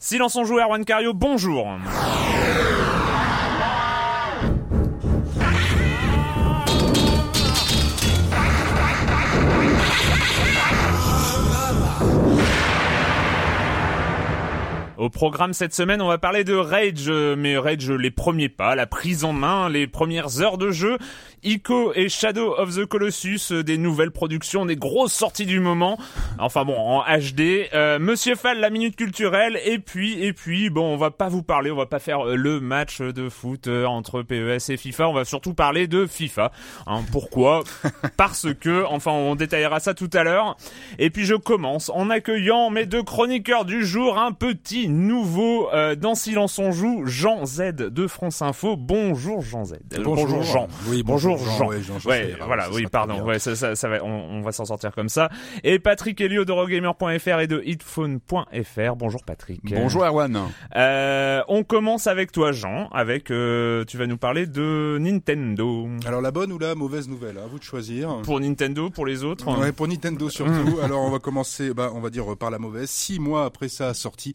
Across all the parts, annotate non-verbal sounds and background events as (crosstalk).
Silence en joue, Erwan Cario, bonjour. Au programme cette semaine, on va parler de Rage, euh, mais Rage les premiers pas, la prise en main, les premières heures de jeu, Ico et Shadow of the Colossus, euh, des nouvelles productions, des grosses sorties du moment, enfin bon, en HD, euh, Monsieur Fall, la minute culturelle, et puis, et puis, bon, on va pas vous parler, on va pas faire euh, le match de foot euh, entre PES et FIFA, on va surtout parler de FIFA. Hein, pourquoi? (laughs) Parce que, enfin, on détaillera ça tout à l'heure. Et puis je commence en accueillant mes deux chroniqueurs du jour, un petit nouveau euh, dans Silence on joue, Jean Z de France Info. Bonjour Jean Z. Euh, Bonjour. Jean. Oui, bonjour, bonjour, Jean. Ouais, Ouais, voilà, oui, pardon. Ouais, ça, ça, ça va, on, on va s'en sortir comme ça. Et Patrick Helio de Rogamer.fr et de hitphone.fr. Bonjour Patrick. Bonjour Erwan. Euh, on commence avec toi Jean, avec euh, tu vas nous parler de Nintendo. Alors la bonne ou la mauvaise nouvelle, à vous de choisir. Pour Nintendo, pour les autres. Ouais, pour Nintendo surtout. Alors on va commencer, bah, on va dire par la mauvaise. Six mois après sa sortie,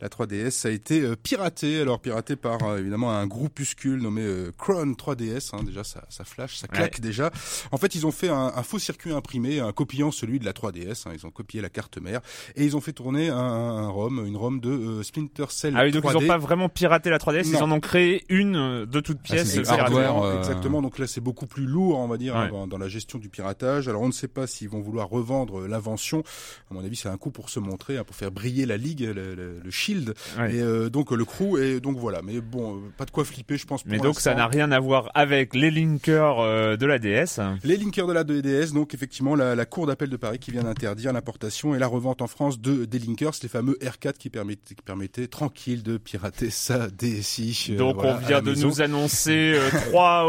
la 3DS a été euh, piratée. Alors piratée par évidemment un groupuscule nommé Cron 3DS. hein. déjà ça, ça flash, ça claque déjà. En fait ils ont fait un, un faux circuit imprimé, un copiant celui de la 3DS. hein. Ils ont copié la carte mère et ils ont fait tourner un, un ROM, une ROM de euh, Splinter Cell Ah oui, donc 3D. ils ont pas vraiment piraté la 3DS, ils Non. en ont créé une euh, de toutes pièces. euh, du piratée. hardware, Exactement, euh, exactement. Donc là, c'est beaucoup plus lourd, on va dire, Ouais. hein, dans, dans la gestion du piratage. Alors, on ne sait pas s'ils vont vouloir revendre l'invention. À mon avis, c'est un coup pour se montrer, hein, pour faire briller la ligue, le, le- le shield, Ouais. et euh, donc le crew. Et donc voilà. Mais bon, euh, pas de quoi flipper, je pense. Mais donc ça n'a rien à voir avec les linkers euh, de la DS. Les linkers de la 2DS, donc effectivement la, la Cour d'appel de Paris qui vient d'interdire l'importation et la revente en France de des linkers, les fameux R4 qui permettaient, qui permettaient tranquille de pirater sa DSI. euh, Donc voilà, on vient de maison. nous annoncer euh, (laughs) trois,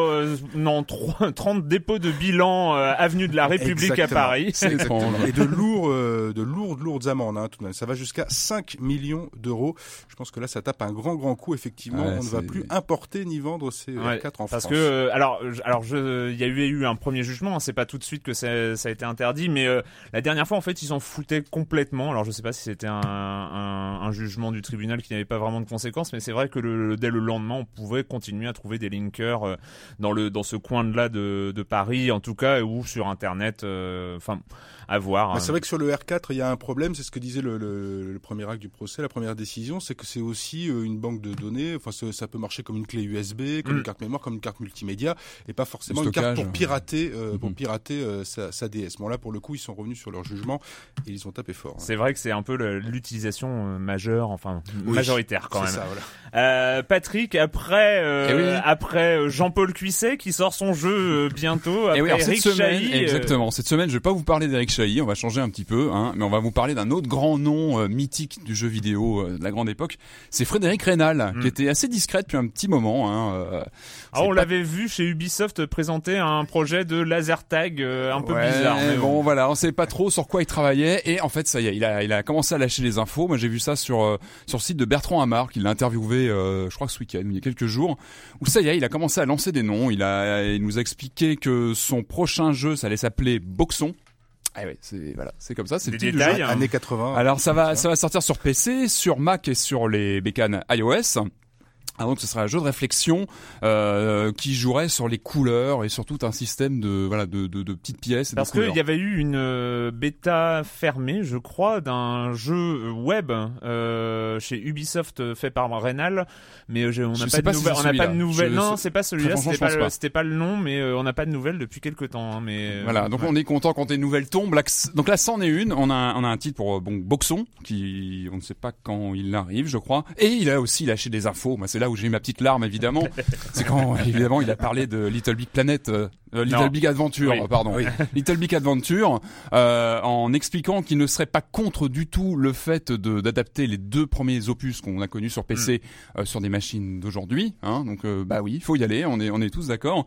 non, trois, (laughs) 30 dépôts de bilan avenue de la République Exactement. à Paris. (laughs) Et de lourds, de lourdes, lourdes amendes, hein, tout de même. Ça va jusqu'à 5 millions d'euros. Je pense que là, ça tape un grand, grand coup. Effectivement, Ouais, on ne va plus importer ni vendre ces Ouais, R4 en parce France. que euh, alors alors je il y a eu, un premier jugement hein, c'est pas tout de suite que ça, ça a été interdit mais euh, la dernière fois en fait ils s'en foutaient complètement. Alors je sais pas si c'était un, un, un jugement du tribunal qui n'avait pas vraiment de conséquences mais c'est vrai que le, dès le lendemain on pouvait continuer à trouver des linkers euh, dans le dans ce coin de là de, de Paris en tout cas ou sur internet euh, à voir Bah, hein. c'est vrai que sur le R4, il y a un problème. C'est ce que disait le, le, le premier acte du procès, la première décision, c'est que c'est aussi euh, une banque de données. Enfin, ça, peut marcher comme une clé USB, comme Mm. une carte mémoire, comme une carte multimédia, et pas forcément une carte pour pirater, euh, pour Mhm. pirater euh, sa, sa DS. Bon là, pour le coup, ils sont revenus sur leur jugement et ils ont tapé fort. hein. c'est vrai que c'est un peu l'utilisation euh, majeure enfin Oui, majoritaire quand même ça, voilà. Euh, Patrick, après euh, Eh oui. après Jean-Paul Cuisset qui sort son jeu euh, bientôt, après Et oui, alors cette Eric semaine, Chahi, exactement. Cette semaine, je vais pas vous parler d'Eric Chahi. On va changer un petit peu. Hein. mais on va vous parler d'un autre grand nom mythique du jeu vidéo de la grande époque. C'est Frédéric Reynal, qui Mm. était assez discret depuis un petit moment. Hein, euh, Ah, on pas- l'avait vu chez Ubisoft présenter un projet de laser tag euh, un peu Ouais, bizarre. mais bon, voilà, on savait pas trop sur quoi il travaillait et en fait ça y est, il a, il a commencé à lâcher les infos. Moi j'ai vu ça sur euh, sur le site de Bertrand Hamar, qui l'a interviewé, euh, je crois que ce week-end, il y a quelques jours, où ça y est, il a commencé à lancer des noms. Il a, il nous a expliqué que son prochain jeu, ça allait s'appeler Boxon. Ah ouais, c'est voilà, c'est comme ça, c'est Des détails, jeu. hein. Années 80. Alors ça va, ça va sortir sur PC, sur Mac et sur les bécanes iOS. Ah, donc ce sera un jeu de réflexion euh, qui jouerait sur les couleurs et sur tout un système de voilà de, de, de petites pièces. et Parce qu'il y avait eu une euh, bêta fermée, je crois, d'un jeu web euh, chez Ubisoft euh, fait par Renal, mais euh, j'ai- on Je n'a pas, pas de si nouvelles. n'a pas de nouvelles. Je- Non, c'est- pas celui-là. C'était je pas, pas. le nom, mais euh, on n'a pas de nouvelles depuis quelques temps. hein, mais euh, Voilà, donc ouais. on est content quand une nouvelle tombe. Là, que- Donc là, c'en est une. On a, un- on a un titre pour euh, bon, Boxon, qui on ne sait pas quand il arrive, je crois. Et il a aussi lâché des infos. Moi, c'est là où j'ai eu ma petite larme, évidemment. (laughs) c'est quand, évidemment, il a parlé de Little Big Planet, euh, euh, Little Non. Big Adventure, Oui. pardon, (laughs) Little Big Adventure, euh, en expliquant qu'il ne serait pas contre du tout le fait de d'adapter les deux premiers opus qu'on a connus sur PC Mm. euh, sur des machines d'aujourd'hui. Hein, donc, bah oui, il faut y aller. On est, on est tous d'accord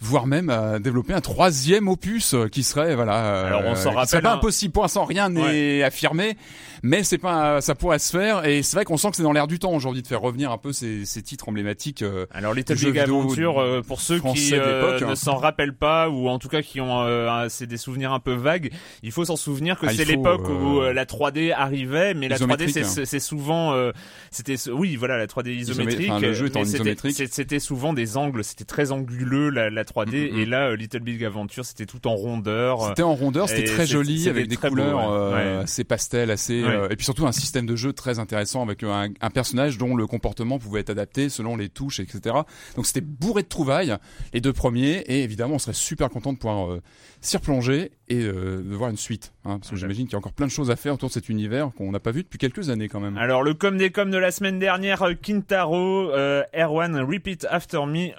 voire même à développer un troisième opus euh, qui serait voilà euh, Alors, on s'en rappelle serait pas un- impossible pour l'instant rien n'est affirmé mais c'est pas ça pourrait se faire et c'est vrai qu'on sent que c'est dans l'air du temps aujourd'hui de faire revenir un peu ces, ces titres emblématiques euh, Alors jeu Big Adventure, euh, pour ceux qui euh, l'époque, ne hein. s'en rappellent pas ou en tout cas qui ont euh, c'est des souvenirs un peu vagues, il faut s'en souvenir que Ah, c'est l'époque euh, où euh, la 3D arrivait, mais la 3D isométrique, c'est hein. c'est- c'est souvent euh, c'était oui voilà la 3D isométrique. enfin, le jeu en isométrique. c'est- C'était souvent des angles, c'était très anguleux la, la 3D Mhm. et là euh, Little Big Adventure c'était tout en rondeur. c'était en rondeur c'était très joli avec des très beau, couleurs ouais. euh, Ouais. assez pastel assez Ouais. euh, et puis surtout un système de jeu très intéressant avec un, un personnage dont le comportement pouvait être adapté selon les touches etc donc c'était bourré de trouvailles les deux premiers et évidemment on serait super content de pouvoir euh, s'y replonger et euh, de voir une suite hein, parce que j'imagine qu'il y a encore plein de choses à faire autour de cet univers qu'on n'a pas vu depuis quelques années quand même Alors le com des coms de la semaine dernière, euh, Kintaro, euh, Erwan, Repeat After Me,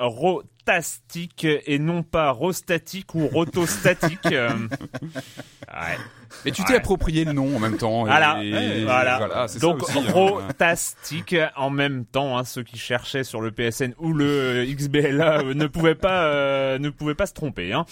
Et non pas Rostatic ou Rotostatic. (laughs) euh, ouais. mais tu t'es Ouais. approprié le nom en même temps et- Voilà, et- voilà. ça Donc aussi, hein. En même temps, hein, ceux qui cherchaient sur le PSN ou le XBLA euh, ne pouvaient pas euh, ne pouvaient pas se tromper. Hein.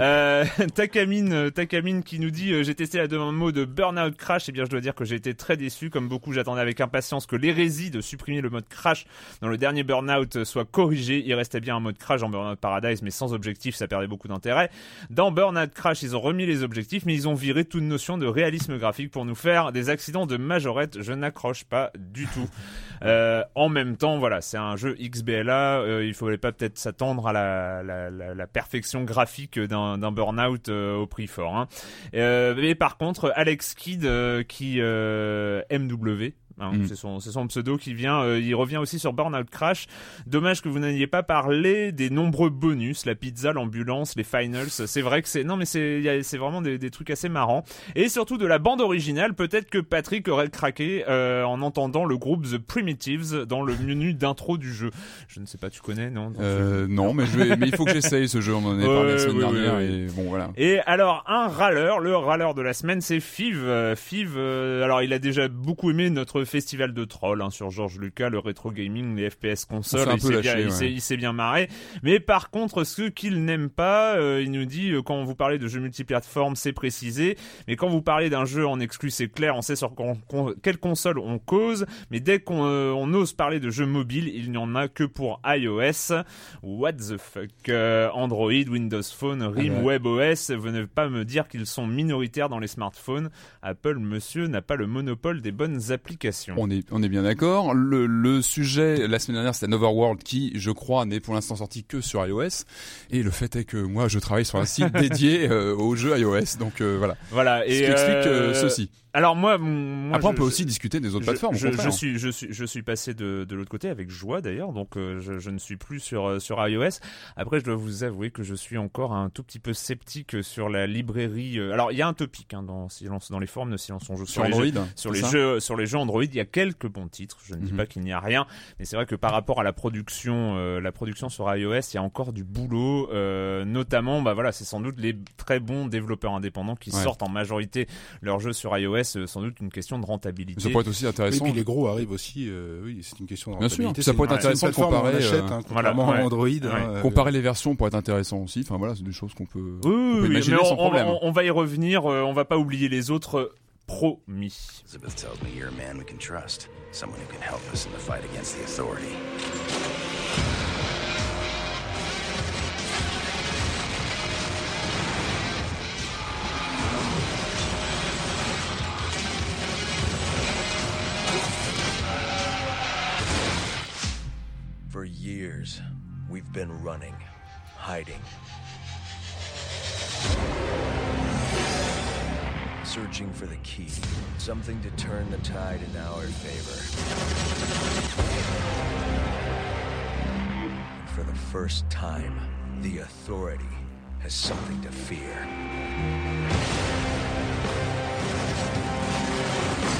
Euh, (laughs) Takamine, Takamine qui nous dit j'ai testé la démo de Burnout Crash. Et bien je dois dire que j'ai été très déçu. Comme beaucoup, j'attendais avec impatience que l'hérésie de supprimer le mode Crash dans le dernier Burnout soit corrigée. Il restait bien un mode Crash en Burnout Paradise, mais sans objectif, ça perdait beaucoup d'intérêt. Dans Burnout Crash, ils ont remis les objectifs, mais ils ont viré toute notion de réalisme graphique pour nous faire des accidents de majorette. Je n'accroche pas du tout. (laughs) Euh, en même temps, voilà, c'est un jeu XBLA. euh, il faudrait pas peut-être s'attendre à la, la, la, la perfection graphique d'un d'un Burnout euh, au prix fort. Hein. Euh, mais par contre, Alex Kidd qui MW. Hein, Mm. C'est son, son pseudo qui vient. euh, il revient aussi sur Burnout Crash. Dommage que vous n'ayez pas parlé des nombreux bonus, la pizza, l'ambulance, les finals. C'est vrai que c'est non mais c'est c'est vraiment des, des trucs assez marrants. Et surtout de la bande originale. Peut-être que Patrick aurait craqué euh, en entendant le groupe The Primitives dans le menu d'intro du jeu. Je ne sais pas, tu connais non? Euh, non mais je vais mais il faut que j'essaye ce jeu on en a parlé la semaine oui, dernière oui. et bon voilà Et alors un râleur, le râleur de la semaine, c'est Fiv. Euh, Fiv, euh, alors il a déjà beaucoup aimé notre festival de trolls hein, sur George Lucas, le rétro gaming, les FPS consoles. Il s'est bien, ouais. marré. Mais par contre, ce qu'il n'aime pas, euh, il nous dit euh, quand vous parlez de jeux multiplateformes, c'est précisé. Mais quand vous parlez d'un jeu en exclu, c'est clair, on sait sur con- con- quelle console on cause. Mais dès qu'on euh, on ose parler de jeux mobiles, il n'y en a que pour iOS. What the fuck Euh, Android, Windows Phone, RIM, Ah ouais. WebOS, venez pas me dire qu'ils sont minoritaires dans les smartphones. Apple, monsieur, n'a pas le monopole des bonnes applications. On est, on est bien d'accord. Le, le sujet, la semaine dernière, c'était Overworld qui, je crois, n'est pour l'instant sorti que sur iOS. Et le fait est que moi, je travaille sur un site (laughs) dédié euh, aux jeux iOS. Donc euh, voilà. Voilà. Ce Et qui explique euh, euh, ceci. Alors moi, moi Après, on peut je- aussi discuter des autres je, plateformes. je, je suis, je suis, je suis passé de, de l'autre côté avec joie d'ailleurs, donc euh, je, je ne suis plus sur euh, sur iOS. Après, je dois vous avouer que je suis encore un tout petit peu sceptique sur la librairie. euh, Alors, il y a un topic hein, dans Silence, dans les forums de Silence on joue Sur les Android. jeux, sur les jeux, sur les jeux Android. il y a quelques bons titres. Je ne dis Mhm. pas qu'il n'y a rien, mais c'est vrai que par rapport à la production, euh, la production sur iOS, il y a encore du boulot. euh, notamment, bah voilà, c'est sans doute les très bons développeurs indépendants qui Ouais. sortent en majorité leurs jeux sur iOS. Euh, sans doute une question de rentabilité. Ça pourrait être aussi Et intéressant. puis les gros arrivent aussi. euh, oui, c'est une question de Bien sûr, rentabilité. ça pourrait une- être intéressant de comparer, achète, euh, hein, voilà, ouais. Android. Ouais. hein, Comparer les versions pourrait être intéressant aussi. Enfin voilà, c'est des choses qu'on peut, Oui, on oui, peut oui, imaginer mais sans on, problème. on- on va y revenir. euh, on va pas oublier les autres. Promis. Elizabeth tells me you're a man we can trust, someone who can help us in the fight against the authority. Years, we've been running, hiding, searching for the key, something to turn the tide in our favor. And for the first time, the authority has something to fear.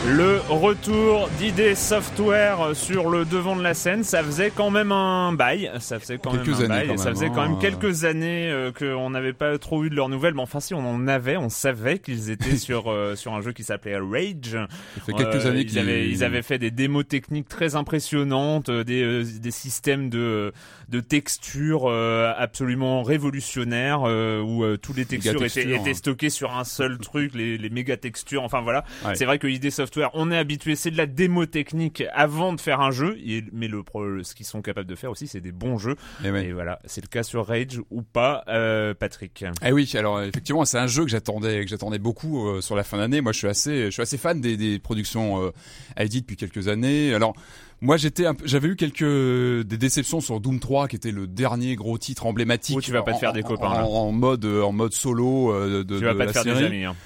Le retour d'ID Software sur le devant de la scène, ça faisait quand même un bail. Ça faisait quand Quelques même un bail. ça faisait quand hein. même quelques années euh, qu'on n'avait pas trop eu de leurs nouvelles. Mais enfin, si on en avait, on savait qu'ils (laughs) étaient sur euh, sur un jeu qui s'appelait Rage. Ça fait quelques Euh, années ils qu'ils avaient, ils avaient fait des démos techniques très impressionnantes, euh, des, des systèmes de, de textures absolument révolutionnaires où tous les textures étaient, étaient hein. stockées sur un seul truc, les, les méga textures. Enfin voilà, Ouais. c'est vrai que ID Software, on est habitué, c'est de la démo technique avant de faire un jeu, mais le, ce qu'ils sont capables de faire aussi, c'est des bons jeux. Eh ouais. Et voilà, c'est le cas sur Rage ou pas, euh, Patrick. Eh oui, alors effectivement, c'est un jeu que j'attendais, que j'attendais beaucoup euh, sur la fin d'année. Moi, je suis assez, je suis assez fan des, des productions euh, ID depuis quelques années. Alors. Moi, j'étais, j'avais eu quelques des déceptions sur Doom 3, qui était le dernier gros titre emblématique. Oh, tu vas pas te en- faire des copains, en, là. en mode, euh, en mode solo euh, de, Tu vas de pas la te faire série. des amis. Hein.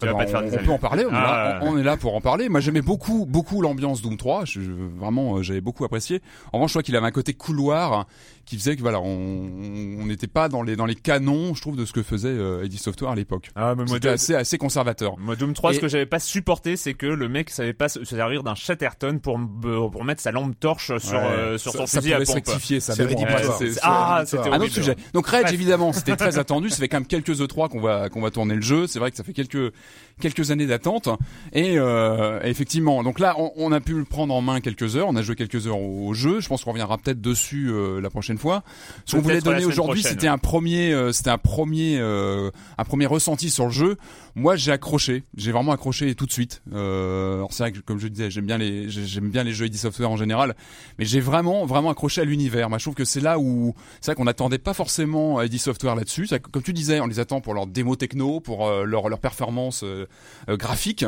Tu vas Alors, pas te faire on, des on amis. peut en parler, on, est là, Ah, on- on est là pour en parler. Moi j'aimais beaucoup beaucoup l'ambiance Doom 3, je, je- vraiment euh, j'avais beaucoup apprécié. En revanche, je crois qu'il avait un côté couloir qui faisait que voilà, on on n'était pas dans les dans les canons, je trouve de ce que faisait euh, ID Software à l'époque. Ah, mais C'était assez assez conservateur. Moi, Doom 3, ce que j'avais pas supporté, c'est que le mec savait pas se se servir d'un Chatterton pour, m- pour mettre sa lampe torche sur, Ouais. euh, sur ça, son ça fusil à pompe. rectifier ça. Mais bon, c'est- C'est Ah, c'était un autre sujet. Donc Rage évidemment, c'était (laughs) très attendu. Ça fait quand même quelques E3 qu'on va qu'on va tourner le jeu. C'est vrai que ça fait quelques quelques années d'attente. Et euh, effectivement, donc là, on, on a pu le prendre en main quelques heures. On a joué quelques heures au, au jeu. Je pense qu'on reviendra peut-être dessus euh, la prochaine fois. Ce qu'on voulait la donner aujourd'hui, prochaine. c'était un premier, euh, c'était un premier, euh, un premier ressenti sur le jeu. Moi, j'ai accroché. J'ai vraiment accroché tout de suite. Euh, c'est vrai que, comme je disais, j'aime bien les, j'aime bien les jeux ID Software en général, mais j'ai vraiment, vraiment accroché à l'univers. Moi, je trouve que c'est là où, c'est vrai qu'on n'attendait pas forcément ID Software là-dessus. Comme tu disais, on les attend pour leur démo techno, pour euh, leur, leur performance euh, euh, graphique.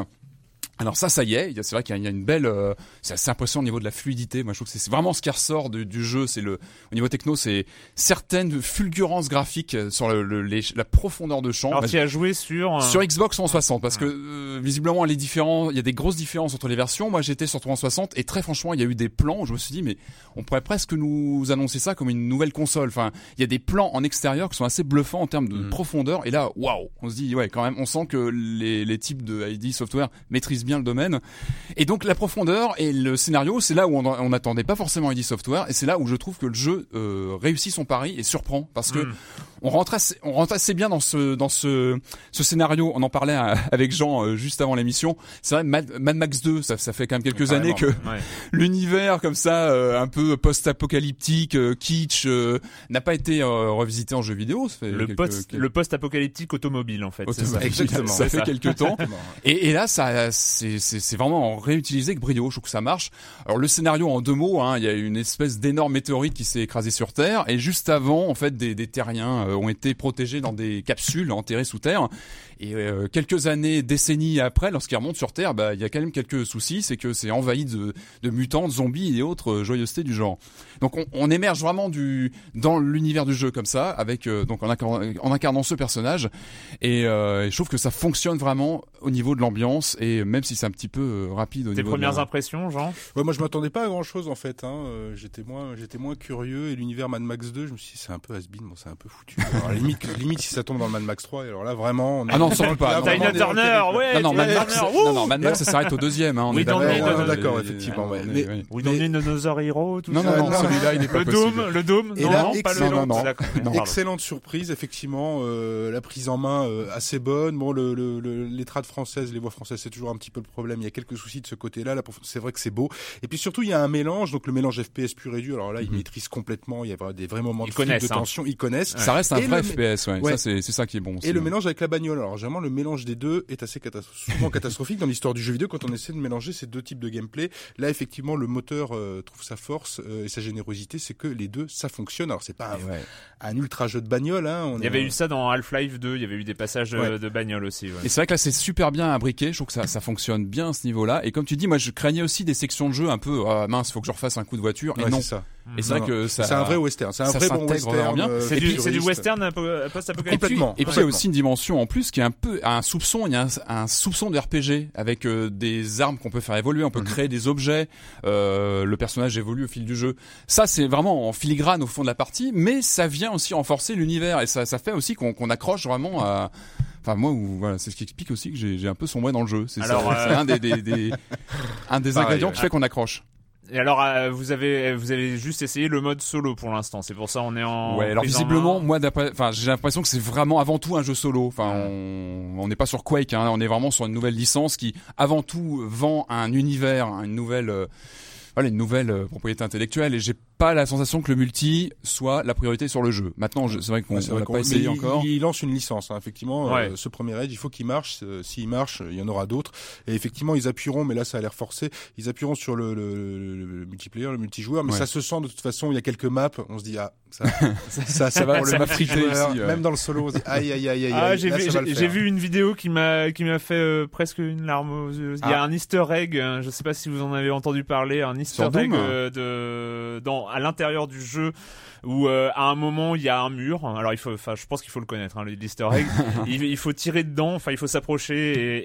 Alors ça, ça y est, c'est vrai qu'il y a- une belle, euh, c'est assez impressionnant au niveau de la fluidité. Moi, je trouve que c'est vraiment ce qui ressort du, du jeu. C'est le, au niveau techno, c'est certaines fulgurances graphiques euh, sur le, le- les- la profondeur de champ. Alors, Bah, tu as joué sur. euh, sur Xbox 360 parce que euh, visiblement les différents il y a des grosses différences entre les versions. Moi j'étais sur 360 et très franchement il y a eu des plans où je me suis dit mais on pourrait presque nous annoncer ça comme une nouvelle console. Enfin il y a des plans en extérieur qui sont assez bluffants en termes de profondeur et là waouh on se dit ouais quand même on sent que les, les types de ID Software maîtrisent bien le domaine et donc la profondeur et le scénario c'est là où on n'attendait pas forcément ID Software et c'est là où je trouve que le jeu euh, réussit son pari et surprend parce que Mm. on rentre assez, on rentre assez bien dans ce dans ce ce scénario. On en parlait avec Jean euh, juste avant l'émission. C'est vrai, Mad, Mad Max 2, ça, ça fait quand même quelques années que Ouais. l'univers comme ça, euh, un peu post-apocalyptique, kitsch, n'a pas été revisité en jeu vidéo. Ça fait Le quelques- post, quelques- le post-apocalyptique automobile, en fait. ça. Exactement. Ça fait quelques temps. Et, et là, ça, c'est, vraiment réutilisé avec brio. Je trouve que ça marche. Alors le scénario en deux mots, hein, il y a une espèce d'énorme météorite qui s'est écrasée sur Terre, et juste avant, en fait, des, des terriens euh, ont été protégés dans des capsules enterrées sous terre. Et euh, quelques années, décennies après, lorsqu'ils remontent sur Terre, bah, il y a quand même quelques soucis, c'est que c'est envahi de, de mutants, de zombies et autres euh, joyeusetés du genre. Donc on, on émerge vraiment du dans l'univers du jeu comme ça, avec euh, donc en, incarnant, en incarnant ce personnage. Et, euh, et je trouve que ça fonctionne vraiment au niveau de l'ambiance. Et même si c'est un petit peu euh, rapide au Tes niveau de premières impressions, Jean? Ouais, moi je m'attendais pas à grand chose en fait. Hein. Euh, J'étais moins, j'étais moins curieux et l'univers Mad Max 2, je me suis dit c'est un peu has-been, bon, c'est un peu foutu. Alors, limite, (laughs) limite si ça tombe dans le Mad Max 3, et alors là vraiment. On est- Ah non, pas, Tina on est dans le Turner, ouais Non, non, Tina Mad Max, non, non, Mad Max, ça s'arrête au deuxième. Hein, on Oui, est d'accord. le- le- Euh, effectivement. We don't need another hero, tout Non, non, non, celui-là, il n'est pas Le possible. dôme, le dôme, non, pas le excellent. dôme. Excellente surprise, effectivement. euh, la prise en main euh, assez bonne. Bon, le, le, le- les trades françaises, les voix françaises, c'est toujours un petit peu le problème. Il y a quelques soucis de ce côté-là. C'est vrai que c'est beau. Et puis surtout, il y a un mélange. Donc le mélange FPS pur et dur. Alors là, ils maîtrisent complètement. Il y a des vrais moments de, hein. tension. Ils connaissent. Ça reste un vrai le- FPS, ouais. Ça, c'est c'est ça qui est bon. Et le hein. mélange avec la bagnole. Alors généralement, le mélange des deux est assez catastro- souvent catastrophique dans l'histoire du jeu vidéo quand on essaie de mélanger ces deux types de gameplay. Là, effectivement, le moteur euh, trouve sa force euh, et sa générosité, c'est que les deux, ça fonctionne. Alors c'est pas un, ouais. un ultra jeu de bagnole. Hein. On Il y est- avait eu ça dans Half-Life 2, il y avait eu des passages euh, Ouais. de bagnole aussi. ouais. Et c'est vrai que là c'est super bien imbriqué, je trouve que ça, ça fonctionne bien à ce niveau-là. Et comme tu dis, moi je craignais aussi des sections de jeu un peu ah, mince, faut que je refasse un coup de voiture. Ouais, et non. c'est ça. Et c'est vrai que ça. C'est un vrai western. C'est un vrai bon western. bien. euh, C'est du, western euh, post-apocalyptique. Et puis, Complètement, et puis il y a aussi une dimension en plus qui est un peu un soupçon, il y a un, soupçon de RPG avec euh, des armes qu'on peut faire évoluer, on peut Mhm. créer des objets, euh, le personnage évolue au fil du jeu. Ça c'est vraiment en filigrane au fond de la partie, mais ça vient aussi renforcer l'univers et ça, ça fait aussi qu'on qu'on accroche vraiment à Enfin moi, voilà, c'est ce qui explique aussi que j'ai j'ai un peu sombré dans le jeu. C'est euh, (laughs) c'est un des, des, des- un des Pareil, ingrédients ouais. qui fait qu'on accroche. Et alors, euh, vous avez, vous avez juste essayé le mode solo pour l'instant. C'est pour ça on est en. Ouais, alors en visiblement, moi, enfin, j'ai l'impression que c'est vraiment avant tout un jeu solo. Enfin, on on n'est pas sur Quake, hein, on est vraiment sur une nouvelle licence qui, avant tout, vend un univers, une nouvelle, euh, voilà, une nouvelle euh, propriété intellectuelle. Et j'ai pas la sensation que le multi soit la priorité sur le jeu. Maintenant, je- c'est vrai qu'on Ouais, qu'on- pas essayé il, encore. Il lance une licence, hein, effectivement. Ouais. euh, ce premier Edge, il faut qu'il marche. Euh, S'il marche, il y en aura d'autres. Et effectivement, ils appuieront, mais là, ça a l'air forcé. Ils appuieront sur le, le, le- le multiplayer, le multijoueur, mais Ouais. ça se sent de toute façon. Il y a quelques maps. On se dit ah, ça, (laughs) ça, Ça va- pour le ça va multijoueur. ici, ouais. Même dans le solo, on se dit aïe, aïe, aïe, aïe. Ah, aïe, j'ai là, vu, le vu une vidéo qui m'a, qui m'a fait euh, presque une larme aux yeux. Il y a Ah. un Easter egg. hein, Je sais pas si vous en avez entendu parler. Un Easter Sur egg euh, de, dans, à l'intérieur du jeu où euh, à un moment il y a un mur. Alors il faut, enfin, je pense qu'il faut le connaître. Hein, l'Easter egg. (laughs) il, il faut tirer dedans. Enfin, il faut s'approcher et,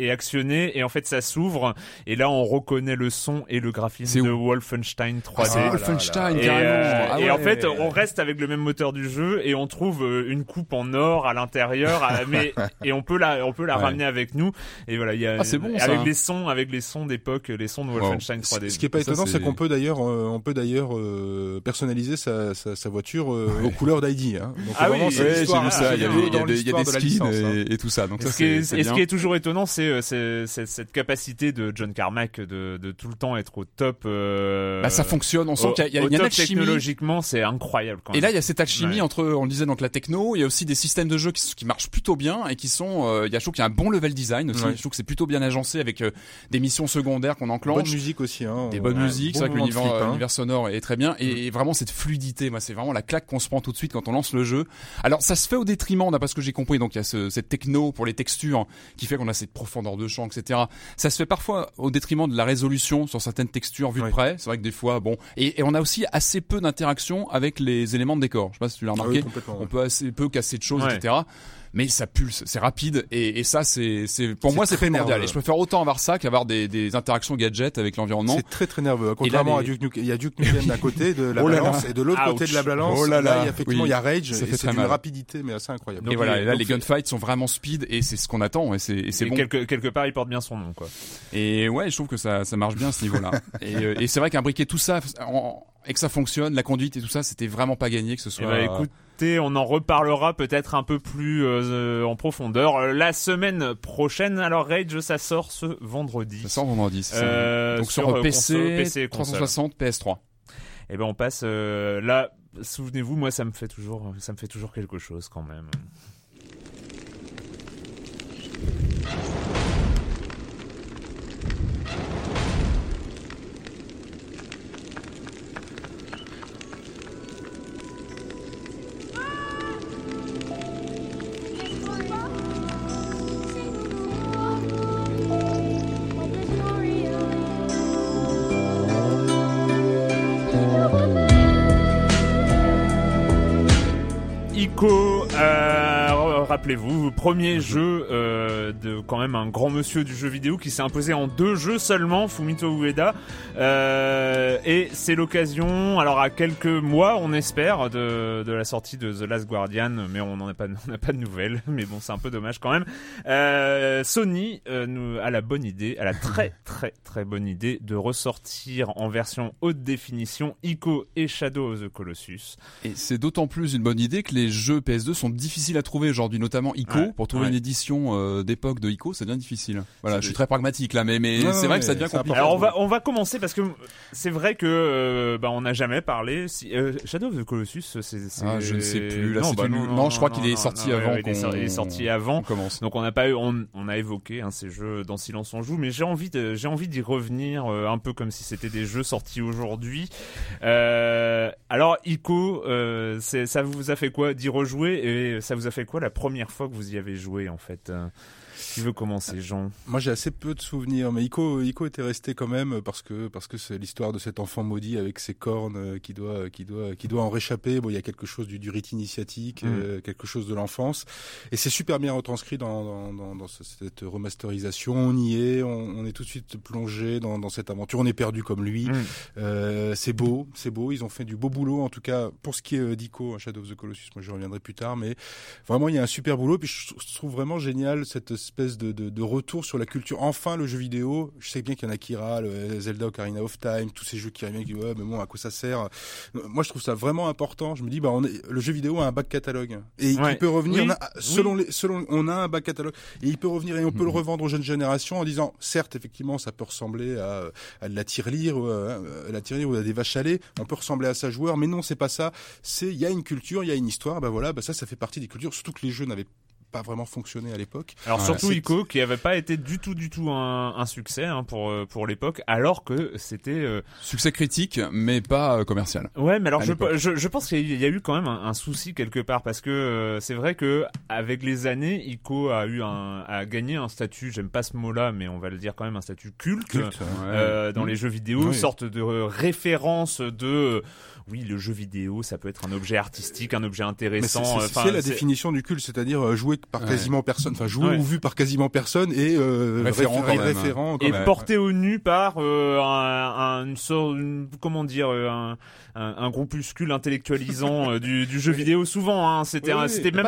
et, et actionner. Et en fait, ça s'ouvre. Et là, on reconnaît le son et le graphisme de Wolfenstein 3D. Ah, Wolfenstein, Et, carrément. euh, Ah et en fait, on reste avec le même moteur du jeu et on trouve euh, une coupe en or à l'intérieur, mais (laughs) et on peut la, on peut la Ouais. ramener avec nous. Et voilà, il y a Ah, ça. avec les sons, avec les sons d'époque, les sons de Wolfenstein Ce 3D. ce qui est pas étonnant, c'est- c'est qu'on peut d'ailleurs, euh, on peut d'ailleurs euh, personnaliser sa, sa, sa voiture euh, aux couleurs d'ID. Hein. Donc Ah vraiment, oui, c'est Ouais, j'ai l'histoire, vu ça. Il y a y a des, il y a l'histoire des de la skins licence, hein. et, et tout ça. Donc Et ça, ce, qui est, c'est c'est et ce bien. qui est toujours étonnant, c'est euh, c'est- c'est cette capacité de John Carmack de, de tout le temps être au top. euh, Bah, ça fonctionne. On sent qu'il y a, il y a une top alchimie. technologiquement, c'est incroyable. Quand Et là, il y a cette alchimie Ouais. entre, on le disait donc la techno, il y a aussi des systèmes de jeu qui, qui marchent plutôt bien et qui sont, euh, il y a je trouve qu'il y a un bon level design aussi. Ouais. Je trouve que c'est plutôt bien agencé avec des missions secondaires qu'on Bonne enclenche. musique aussi. Hein. Des bonnes musiques, c'est vrai que l'univers sonore est très bien et vraiment cette fluidité, moi c'est vraiment la claque qu'on se prend tout de suite quand on lance le jeu. Alors ça se fait au détriment, d'après ce que j'ai compris, donc il y a ce, cette techno pour les textures qui fait qu'on a cette profondeur de champ, etc. Ça se fait parfois au détriment de la résolution sur certaines textures vues Oui. de près. C'est vrai que des fois, bon, et, et on a aussi assez peu d'interaction avec les éléments de décor. Je sais pas si tu l'as Ah oui, remarqué. On peut assez peu casser de choses, Ouais. etc. Mais ça pulse, c'est rapide et, et ça c'est, c'est pour moi c'est primordial. Et je préfère autant avoir ça qu'avoir des, des interactions gadgets avec l'environnement. C'est très très nerveux. Contrairement les- à Duke Nukem, il y a Duke Nukem (laughs) d'un côté de la Oh là là. balance et de l'autre côté de la balance. Oh là là. il y a effectivement Oui. il y a Rage Ça et fait c'est mal. rapidité mais assez incroyable. Et voilà, il- et là donc les gunfights sont vraiment speed et c'est ce qu'on attend et c'est c'est Et bon. quelque, quelque part, il porte bien son nom, quoi. Et ouais, je trouve que ça ça marche bien à ce niveau-là. (laughs) et euh, et c'est vrai qu'imbriquer tout ça en- et que ça fonctionne, la conduite et tout ça, c'était vraiment pas gagné que ce Eh soit. ben, écoutez, on en reparlera peut-être un peu plus euh, en profondeur euh, la semaine prochaine. Alors Rage, ça sort ce vendredi. ça sort vendredi. ça. Euh, Donc sur, sur, euh, PC, console, PC et console. 360, PS3. Et ben on passe euh, là. Souvenez-vous, moi ça me fait toujours, ça me fait toujours quelque chose quand même. Rappelez-vous, premier jeu euh, de quand même un grand monsieur du jeu vidéo qui s'est imposé en deux jeux seulement, Fumito Ueda. Euh, et c'est l'occasion, alors à quelques mois, on espère, de, de la sortie de The Last Guardian, mais on n'en a pas, (laughs) on n'a pas de nouvelles. Mais bon, c'est un peu dommage quand même. Euh, Sony nous, a la bonne idée, a la très (laughs) très très bonne idée de ressortir en version haute définition Ico et Shadow of the Colossus. Et c'est d'autant plus une bonne idée que les jeux PS2 sont difficiles à trouver aujourd'hui, notamment Ico. Ouais, pour trouver ouais. une édition d'époque de Ico, c'est bien difficile. Voilà, je suis très pragmatique là, mais, mais Ouais, c'est ouais, vrai que ça devient compliqué. Alors on va on va commencer parce que c'est vrai que euh, bah on n'a jamais parlé. Si, euh, Shadow of the Colossus, c'est Ah, je ne sais plus. Là, non, c'est bah une- non, non, je crois qu'il est sorti non, avant ouais, il, est sorti On avant. commence. Donc on n'a pas eu, on, on a évoqué hein, ces jeux dans Silence on joue, mais j'ai envie de, j'ai envie d'y revenir euh, un peu comme si c'était des jeux sortis aujourd'hui. Euh, alors Ico, euh, ça vous a fait quoi d'y rejouer? Et ça vous a fait quoi la première fois que vous y avez joué en fait euh? Qui veut commencer, Jean? Moi, j'ai assez peu de souvenirs, mais Ico, Ico était resté quand même parce que parce que c'est l'histoire de cet enfant maudit avec ses cornes euh, qui doit qui doit qui doit en réchapper. Bon, il y a quelque chose du, du rite initiatique, Mm. euh, quelque chose de l'enfance, et c'est super bien retranscrit dans dans, dans, dans ce- cette remasterisation. On y est, on, on est tout de suite plongé dans, dans cette aventure. On est perdu comme lui. Mm. Euh, c'est beau, c'est beau. Ils ont fait du beau boulot, en tout cas pour ce qui est euh, d'Ico, hein, Shadow of the Colossus. Moi, je reviendrai plus tard, mais vraiment, il y a un super boulot. Puis je, je trouve vraiment génial cette espèce de, de, de retour sur la culture. Enfin, le jeu vidéo. Je sais bien qu'il y en a Kira, le Zelda Ocarina of Time, tous ces jeux qui reviennent, qui disent, ouais, mais bon, à quoi ça sert? Moi, je trouve ça vraiment important. Je me dis, bah, on est, le jeu vidéo a un bac catalogue et Ouais. il peut revenir Oui. na- selon les, selon, on a un bac catalogue et il peut revenir et on peut le revendre aux jeunes générations en disant, certes, effectivement, ça peut ressembler à, à de la tirelire, ou à, à la tirelire ou à des vaches à lait. On peut ressembler à sa joueur, mais non, c'est pas ça. C'est, il y a une culture, il y a une histoire. Bah voilà, bah ça, ça fait partie des cultures. Surtout que les jeux n'avaient pas vraiment fonctionné à l'époque. Alors Voilà. surtout Ico qui avait pas été du tout du tout un, un succès hein, pour euh, pour l'époque alors que c'était euh, Succès critique, mais pas euh, commercial. ouais mais alors je, je je pense qu'il y a eu quand même un, un souci quelque part parce que euh, c'est vrai que avec les années Ico a eu un a gagné un statut j'aime pas ce mot là mais on va le dire quand même un statut culte, euh, dans Mmh. les jeux vidéo Oui. sorte de référence de euh, oui le jeu vidéo ça peut être un objet artistique un objet intéressant c'est- la définition du culte, c'est-à-dire euh, joué par Ouais. quasiment personne, enfin joué Ouais. ou vu par quasiment personne et euh, Référent réfé- quand même, référent quand et même. porté au nu par euh, un, un- une sorte, une- comment dire, euh, un, un, un groupuscule intellectualisant euh, du, du jeu vidéo. Souvent, hein, c'était, Oui, c'était même,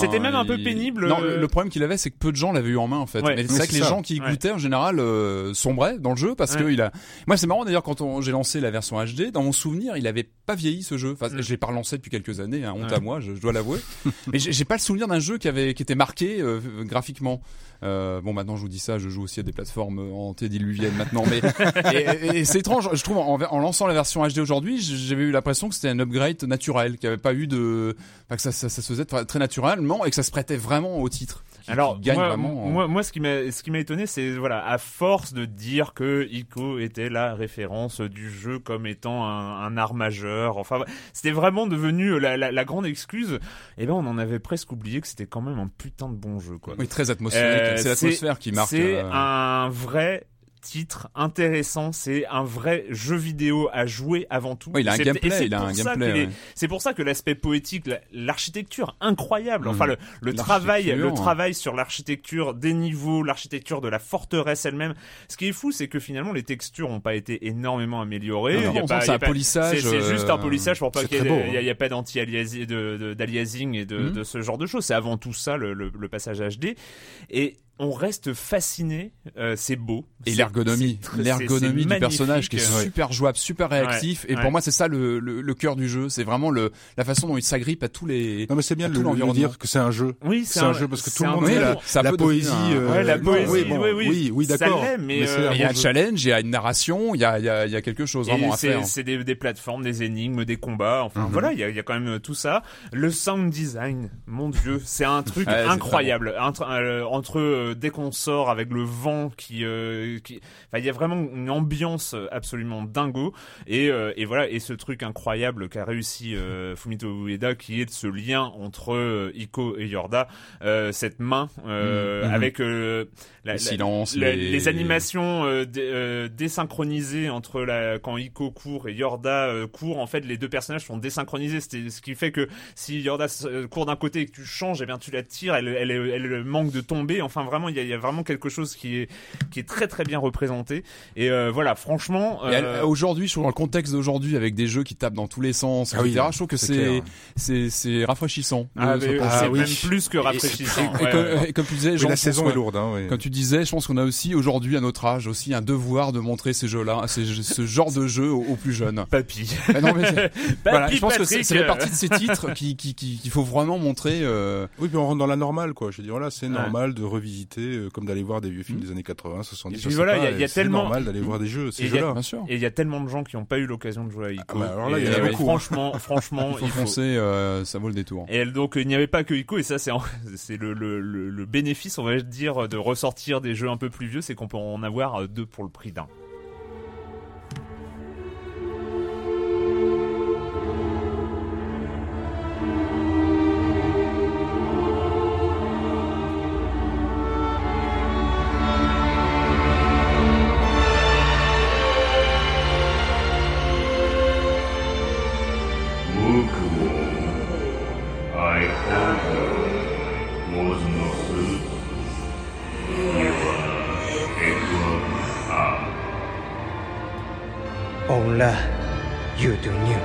c'était même un peu pénible, Non, euh, le, le problème qu'il avait, c'est que peu de gens l'avaient eu en main en fait. Ouais. Mais c'est vrai que les ça. gens qui y Ouais. goûtaient en général euh, sombraient dans le jeu parce Ouais. que il a. Moi, c'est marrant d'ailleurs quand j'ai lancé la version HD, dans mon souvenir, il avait pas vieilli ce jeu. Enfin, Mm. je l'ai pas relancé depuis quelques années, hein, honte Ouais. à moi, je, je dois l'avouer. (laughs) mais j'ai pas le souvenir d'un jeu qui avait qui était marqué euh, graphiquement. Euh, bon, maintenant je vous dis ça, je joue aussi à des plateformes antédiluviennes maintenant, mais (laughs) et, et- et c'est étrange. Je trouve en, en lançant la version HD aujourd'hui, j'avais eu l'impression que c'était un upgrade naturel, qu'il n'y avait pas eu de, enfin, que ça, ça, ça se faisait très naturellement et que ça se prêtait vraiment au titre. Qui- Alors, qui gagne moi, vraiment. en- moi, moi, ce qui m'a, ce qui m'a étonné, c'est voilà, à force de dire que Ico était la référence du jeu comme étant un, un art majeur. Enfin, c'était vraiment devenu la, la, la grande excuse. Et ben, on en avait presque oublié que c'était quand même un putain de bon jeu, quoi. Oui, très atmosphérique. Euh, c'est l'atmosphère qui marque. C'est euh, un vrai titre intéressant, c'est un vrai jeu vidéo à jouer avant tout. Oui, il a un gameplay, c'est il a pour un ça gameplay, qu'il est- ouais. C'est pour ça que l'aspect poétique, la- l'architecture incroyable, enfin le, le travail, le L'architecture, travail sur l'architecture des niveaux, l'architecture de la forteresse elle-même. Ce qui est fou, c'est que finalement les textures n'ont pas été énormément améliorées. Non, Il y a on pas- sent il y a un polissage, C'est juste un euh, polissage pour pas qu'il y ait, y a- hein. a pas d'anti-aliasing de, de- d'aliasing et de, Mhm. de ce genre de choses. C'est avant tout ça le, le, le passage HD. Et on reste fasciné. euh, c'est beau. Et l'ergonomie, l'ergonomie du personnage qui est magnifique. super jouable, super réactif. Ouais, et ouais. pour moi, c'est ça le, le, le cœur du jeu. C'est vraiment le, la façon dont il s'agrippe à tous les. Non mais c'est bien de tout le, dire que c'est un jeu. Oui, C'est un jeu parce que tout le un monde dit la. Ça poésie. un- euh, Ouais, la poésie, oui, bon, oui, oui. oui, oui, Ça d'accord. l'est, mais, c'est euh, un Il y a un jeu. challenge, il y a une narration, il y a, il y a, il y a quelque chose vraiment à faire. c'est des, des plateformes, des énigmes, des combats. Enfin Mhm. voilà, il y a, il y a quand même tout ça. Le sound design, mon dieu, c'est un truc Ouais, incroyable. Entre, euh, dès qu'on sort avec le vent qui, euh, qui... Enfin, il y a vraiment une ambiance absolument dingo. Et, euh, et voilà, et ce truc incroyable qu'a réussi Fumito Ueda, qui est de ce lien entre Iko et Yorda, cette main euh, Mhm. avec la- les- les animations dé- désynchronisées entre la, quand Iko court et Yorda court. En fait, les deux personnages sont désynchronisés, ce qui fait que si Yorda court d'un côté et que tu changes, eh bien tu la tires, elle, elle, elle, elle manque de tomber. Enfin, vraiment, il y a, il y a vraiment quelque chose qui est qui est très très bien représenté. Et euh, voilà, franchement. Euh, Aujourd'hui, je trouve dans le contexte d'aujourd'hui, avec des jeux qui tapent dans tous les sens, Ah oui, etc. je trouve que c'est c'est rafraîchissant. ah, Ah c'est oui. même plus que rafraîchissant. Et, Ouais, comme, ouais. et comme tu disais, Oui, Jean, la je saison pense est lourde. Hein, oui. Comme tu disais, je pense qu'on a aussi aujourd'hui à notre âge aussi un devoir de montrer ces jeux-là, ces- ce genre de jeu aux, aux plus jeunes. Papy. Non, mais c'est- (laughs) voilà, Papy je pense que c'est euh, partie de ces titres qui qui qui- qu'il faut vraiment montrer. euh, Oui, puis on rentre dans la normale, quoi. Je veux dire, voilà, c'est Ouais. normal de revisiter, euh, comme d'aller voir des vieux films des années 80, 70. Et puis voilà, il y a- y tellement- normal d'aller voir des jeux, Et ces il y a- jeux-là. bien sûr. Et il y a tellement de gens qui n'ont pas eu l'occasion de jouer à Ico. Ah bah alors là, Et, il y en a euh, beaucoup, hein. Franchement, franchement, (laughs) Il faut il faut- foncer, euh, ça vaut le détour. Et donc il n'y avait pas que Ico et ça c'est en- (laughs) c'est le, le, le, le bénéfice on va dire de ressortir des jeux un peu plus vieux c'est qu'on peut en avoir euh, deux pour le prix d'un. You do new.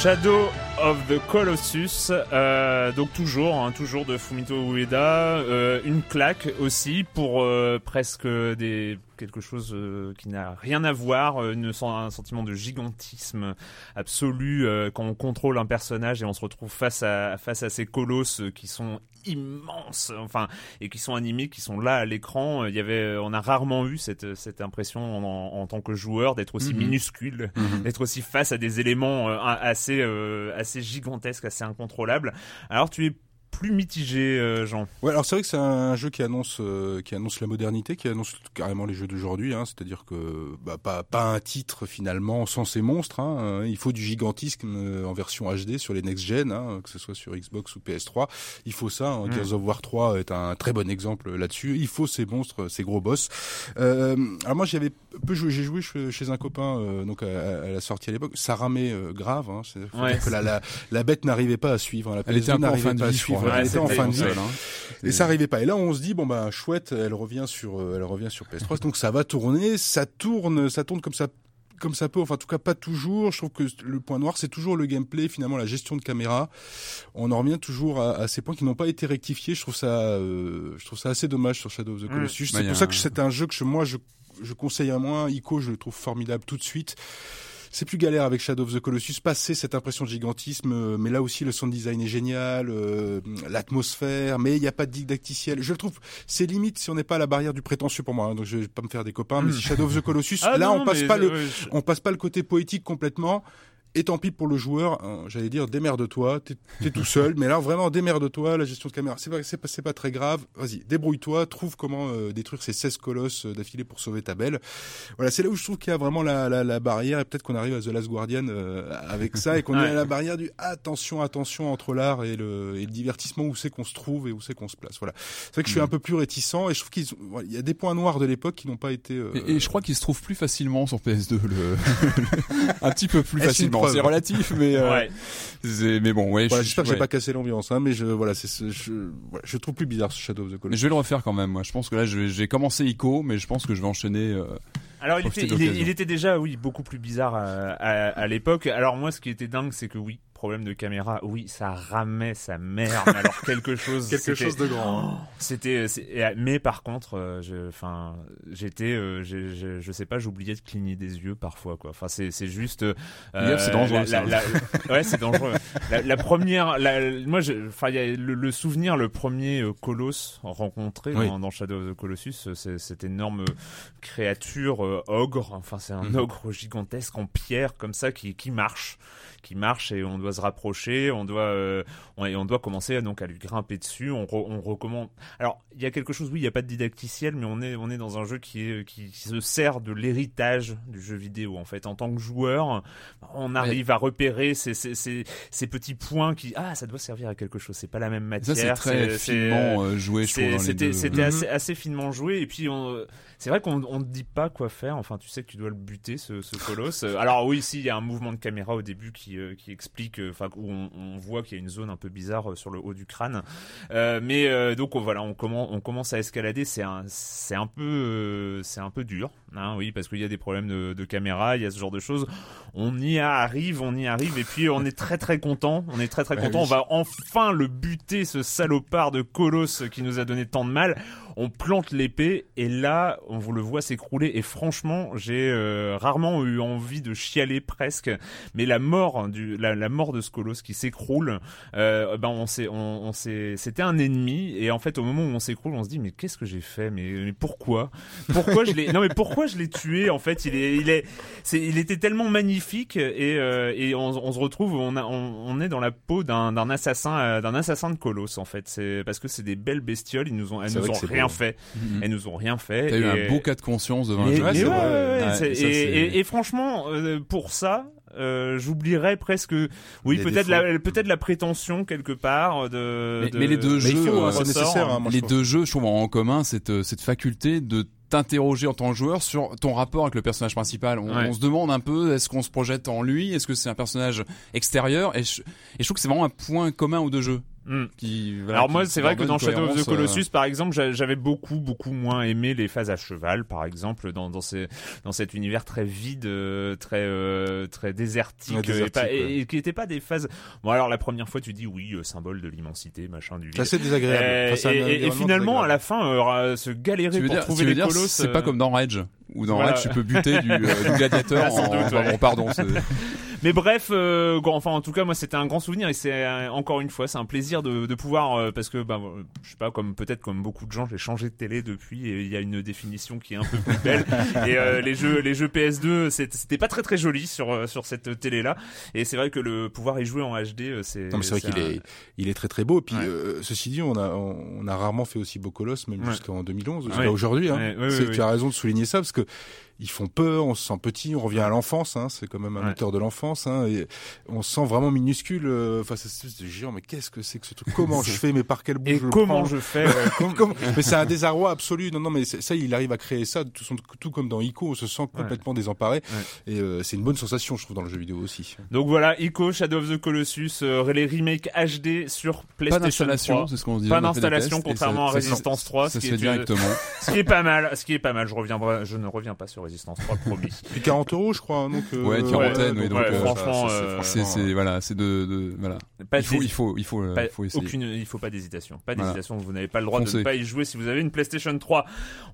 Shadow of the Colossus, euh, donc toujours, hein, toujours de Fumito Ueda, euh, une claque aussi pour euh, presque des quelque chose euh, qui n'a rien à voir, euh, une, un sentiment de gigantisme absolu euh, quand on contrôle un personnage et on se retrouve face à face à ces colosses qui sont immenses, enfin et qui sont animés, qui sont là à l'écran. Il y avait, on a rarement eu cette cette impression en, en tant que joueur d'être aussi Mhm. minuscule d'être aussi face à des éléments euh, assez euh, assez gigantesques, assez incontrôlables. Alors tu es plus mitigé, euh, Jean. Ouais, alors c'est vrai que c'est un jeu qui annonce, euh, qui annonce la modernité, qui annonce carrément les jeux d'aujourd'hui. Hein, C'est-à-dire que bah, pas, pas un titre finalement sans ces monstres. Hein, il faut du gigantisme euh, en version HD sur les next gen, hein, que ce soit sur Xbox ou PS3. Il faut ça. Hein, Mm. Gears of War 3 est un très bon exemple là-dessus. Il faut ces monstres, ces gros boss. Euh, alors moi j'avais peu joué, j'ai joué chez un copain euh, donc à, à la sortie à l'époque. Ça ramait euh, grave. Hein, C'est-à-dire Ouais. que la, la, la bête n'arrivait pas à suivre. hein, La Elle était PS2 un peu en n'arrivait pas à suivre. Crois. Ouais, Elle était en c'était fin de une vie. console, hein. Et ça arrivait pas. Et là, on se dit bon bah chouette, elle revient sur, euh, elle revient sur PS3. Donc ça va tourner, ça tourne, ça tourne comme ça, comme ça peut. Enfin, en tout cas, pas toujours. Je trouve que le point noir, c'est toujours le gameplay, finalement, la gestion de caméra. On en revient toujours à, à ces points qui n'ont pas été rectifiés. Je trouve ça, euh, je trouve ça assez dommage sur Shadow of the Colossus. Bah, c'est pour a ça que c'est un jeu que je, moi je je conseille à moins. Ico, je le trouve formidable tout de suite. C'est plus galère avec Shadow of the Colossus, passer cette impression de gigantisme, euh, mais là aussi le sound design est génial, euh, l'atmosphère, mais il n'y a pas de didacticiel. Je le trouve, c'est limite si on n'est pas à la barrière du prétentieux pour moi, hein, donc je vais pas me faire des copains, mais si Shadow of the Colossus, Ah là non, on passe pas le, je- on passe pas le côté poétique complètement. Et tant pis pour le joueur, hein, j'allais dire démerde-toi, t'es es tout seul, mais là vraiment démerde-toi, la gestion de caméra, c'est pas, pas, pas très grave, vas-y, débrouille-toi, trouve comment euh, détruire ces 16 colosses euh, d'affilée pour sauver ta belle. Voilà, c'est là où je trouve qu'il y a vraiment la, la, la barrière, et peut-être qu'on arrive à The Last Guardian euh, avec ça, et qu'on Ouais. est à la barrière du attention, attention entre l'art et le, et le divertissement, où c'est qu'on se trouve et où c'est qu'on se place. Voilà. C'est vrai que je suis Mm. un peu plus réticent, et je trouve qu'il y a des points noirs de l'époque qui n'ont pas été... euh, Et, et je crois qu'il se trouve plus facilement sur PS2, (laughs) le... un petit peu plus facilement. Preuve C'est relatif, mais euh, Ouais. c'est- mais bon, ouais. voilà, je- j'espère que ouais. j'ai pas cassé l'ambiance, hein, mais je, voilà, c'est, ce- je, voilà, je trouve plus bizarre ce Shadow of the Mais Colossus. je vais le refaire quand même. Moi, je pense que là, je j'ai commencé Ico, mais je pense que je vais enchaîner. euh, Alors il était, de il, est- l'occasion. il était déjà oui beaucoup plus bizarre à, à, à l'époque. Alors moi ce qui était dingue c'est que oui de caméra. Oui, ça ramait sa mère, alors (laughs) quelque chose. Quelque c'était- chose de grand. hein. C'était, c'est- et- mais par contre, euh, enfin, j'étais, euh, je sais pas, j'oubliais de cligner des yeux parfois, quoi. Enfin, c'est, juste. euh, c'est dangereux, la- ça. la- la- ouais, c'est dangereux. La, première, moi, je- enfin, le, le souvenir, le premier colosse rencontré Oui. dans, dans Shadow of the Colossus, c'est cette énorme créature euh, ogre. Enfin, c'est un Mhm. ogre gigantesque en pierre comme ça qui, qui marche, qui marche et on doit se rapprocher, on doit, euh, on, et on doit commencer donc à lui grimper dessus. On, re- on recommande. Alors, il y a quelque chose, oui, il n'y a pas de didacticiel, mais on est, on est dans un jeu qui est, qui, se sert de l'héritage du jeu vidéo. En fait, en tant que joueur, on arrive à repérer ces, ces, ces, ces petits points qui, ah, ça doit servir à quelque chose. C'est pas la même Ça, matière. c'est très finement euh, joué, C'était c'était Mhm. assez, assez finement joué et puis on- c'est vrai qu'on on te dit pas quoi faire. Enfin, tu sais que tu dois le buter ce, ce colosse. Euh, Alors oui, ici il y a un mouvement de caméra au début qui euh, qui explique, euh, enfin où on, on voit qu'il y a une zone un peu bizarre euh, sur le haut du crâne. Euh, mais donc on- voilà, on commence on commence à escalader. C'est un c'est un peu c'est un peu dur, hein, oui, parce qu'il y a des problèmes de, de caméra, il y a ce genre de choses. On y arrive, on y arrive et puis on est très très content. On est très très content. On va enfin le buter ce salopard de colosse qui nous a donné tant de mal. On plante l'épée et là, on vous le voit s'écrouler. Et franchement, j'ai euh, rarement eu envie de chialer presque. Mais la mort du, la, la mort de ce colosse qui s'écroule, euh, ben on s'est, on, on s'est, c'était un ennemi. Et en fait, au moment où on s'écroule, on se dit mais qu'est-ce que j'ai fait? Mais, mais pourquoi? Pourquoi je l'ai Non mais pourquoi je l'ai tué En fait, il est, il est, il était tellement magnifique et, euh, et on, on se retrouve, on, a, on, on est dans la peau d'un, d'un assassin, euh, d'un assassin de colosse en fait. C'est parce que c'est des belles bestioles. Ils nous ont, elles nous ont rien beau. fait. Mhm. Elles nous ont rien fait. T'as eu et- un beau cas de conscience devant un et, jeu. et ouais, ouais, franchement, euh, pour ça, euh, j'oublierais presque, oui, peut-être la, peut-être la prétention quelque part de. Mais- de- mais les deux Mais jeux, faut, euh, hein, c'est ressort. nécessaire. hein, moi, je les trouve. deux jeux, je trouve, en commun cette, cette faculté de t'interroger en tant que joueur sur ton rapport avec le personnage principal. On, Ouais. on se demande un peu, est-ce qu'on se projette en lui? Est-ce que c'est un personnage extérieur? Et je, et je trouve que c'est vraiment un point commun aux deux jeux. Qui, voilà, Alors qui- moi, c'est vrai que dans Shadow of the euh, Colossus, par exemple, j'a- j'avais beaucoup, beaucoup moins aimé les phases à cheval, par exemple, dans dans, ces, dans cet univers très vide, euh, très euh, très désertique, Ouais, et, désertique, pas- ouais. et- et qui n'étaient pas des phases. Bon, alors la première fois, tu dis oui, symbole de l'immensité, machin du vide. C'est assez désagréable. Euh, Enfin, et, et- et environnement finalement, à la fin, euh, se galérer Tu veux pour dire, trouver tu veux les dire, colosses. c'est pas comme dans Rage où dans voilà. Rage tu peux buter du, euh, du (laughs) gladiateur Ah, sans en, doute, ouais. en- pardon. (laughs) Mais bref, euh, enfin en tout cas moi c'était un grand souvenir et c'est euh, encore une fois c'est un plaisir de, de pouvoir euh, parce que ben je sais pas comme peut-être comme beaucoup de gens j'ai changé de télé depuis et il y a une définition qui est un peu plus belle (laughs) et euh, les jeux les jeux PS2 c'est- c'était pas très très joli sur euh, sur cette télé là et c'est vrai que le pouvoir y jouer en HD euh, c'est Non, mais c'est vrai qu'il un- est, il est très très beau. Et puis, Ouais. euh, ceci dit, on a, on, a rarement fait aussi beau colosse, même Ouais. jusqu'en 2011, jusqu'à Ouais. aujourd'hui. Hein. Ouais, ouais, C'est- ouais, tu as raison de souligner ça parce que ils font peur, on se sent petit, on revient à l'enfance. Hein, c'est quand même un Ouais. auteur de l'enfance. Hein, et on se sent vraiment minuscule euh, face à espèce de géant. Mais qu'est-ce que c'est que ce truc? Comment (laughs) je fais Mais par quel bout et je le comment prends? je fais ouais. Comment- (laughs) comment- mais c'est un désarroi absolu. Non, non, mais ça, il arrive à créer ça, tout, son- tout comme dans Ico, on se sent complètement désemparé. Et euh, c'est une bonne sensation, je trouve, dans le jeu vidéo aussi. donc voilà Ico Shadow of the Colossus euh, les remakes HD sur Pas PlayStation 3 d'installation, c'est ce qu'on dit. Pas d'installation, contrairement ça- à Resistance 3, Ça ce qui est une- directement. Ce qui est pas mal, ce qui est pas mal. Je reviendrai, je ne reviens pas sur Resistance 3, promis. (laughs) Puis 40 euros, je crois. Donc, euh, Ouais, quarantaine, oui, donc, donc, euh, euh, franchement, euh, C'est, voilà, c'est de, de, voilà. Pas il faut, il faut, il faut, euh, pas- il faut essayer. aucune, il faut pas d'hésitation. Pas Voilà. d'hésitation. Vous n'avez pas le droit de ne pas y jouer si vous avez une PlayStation 3.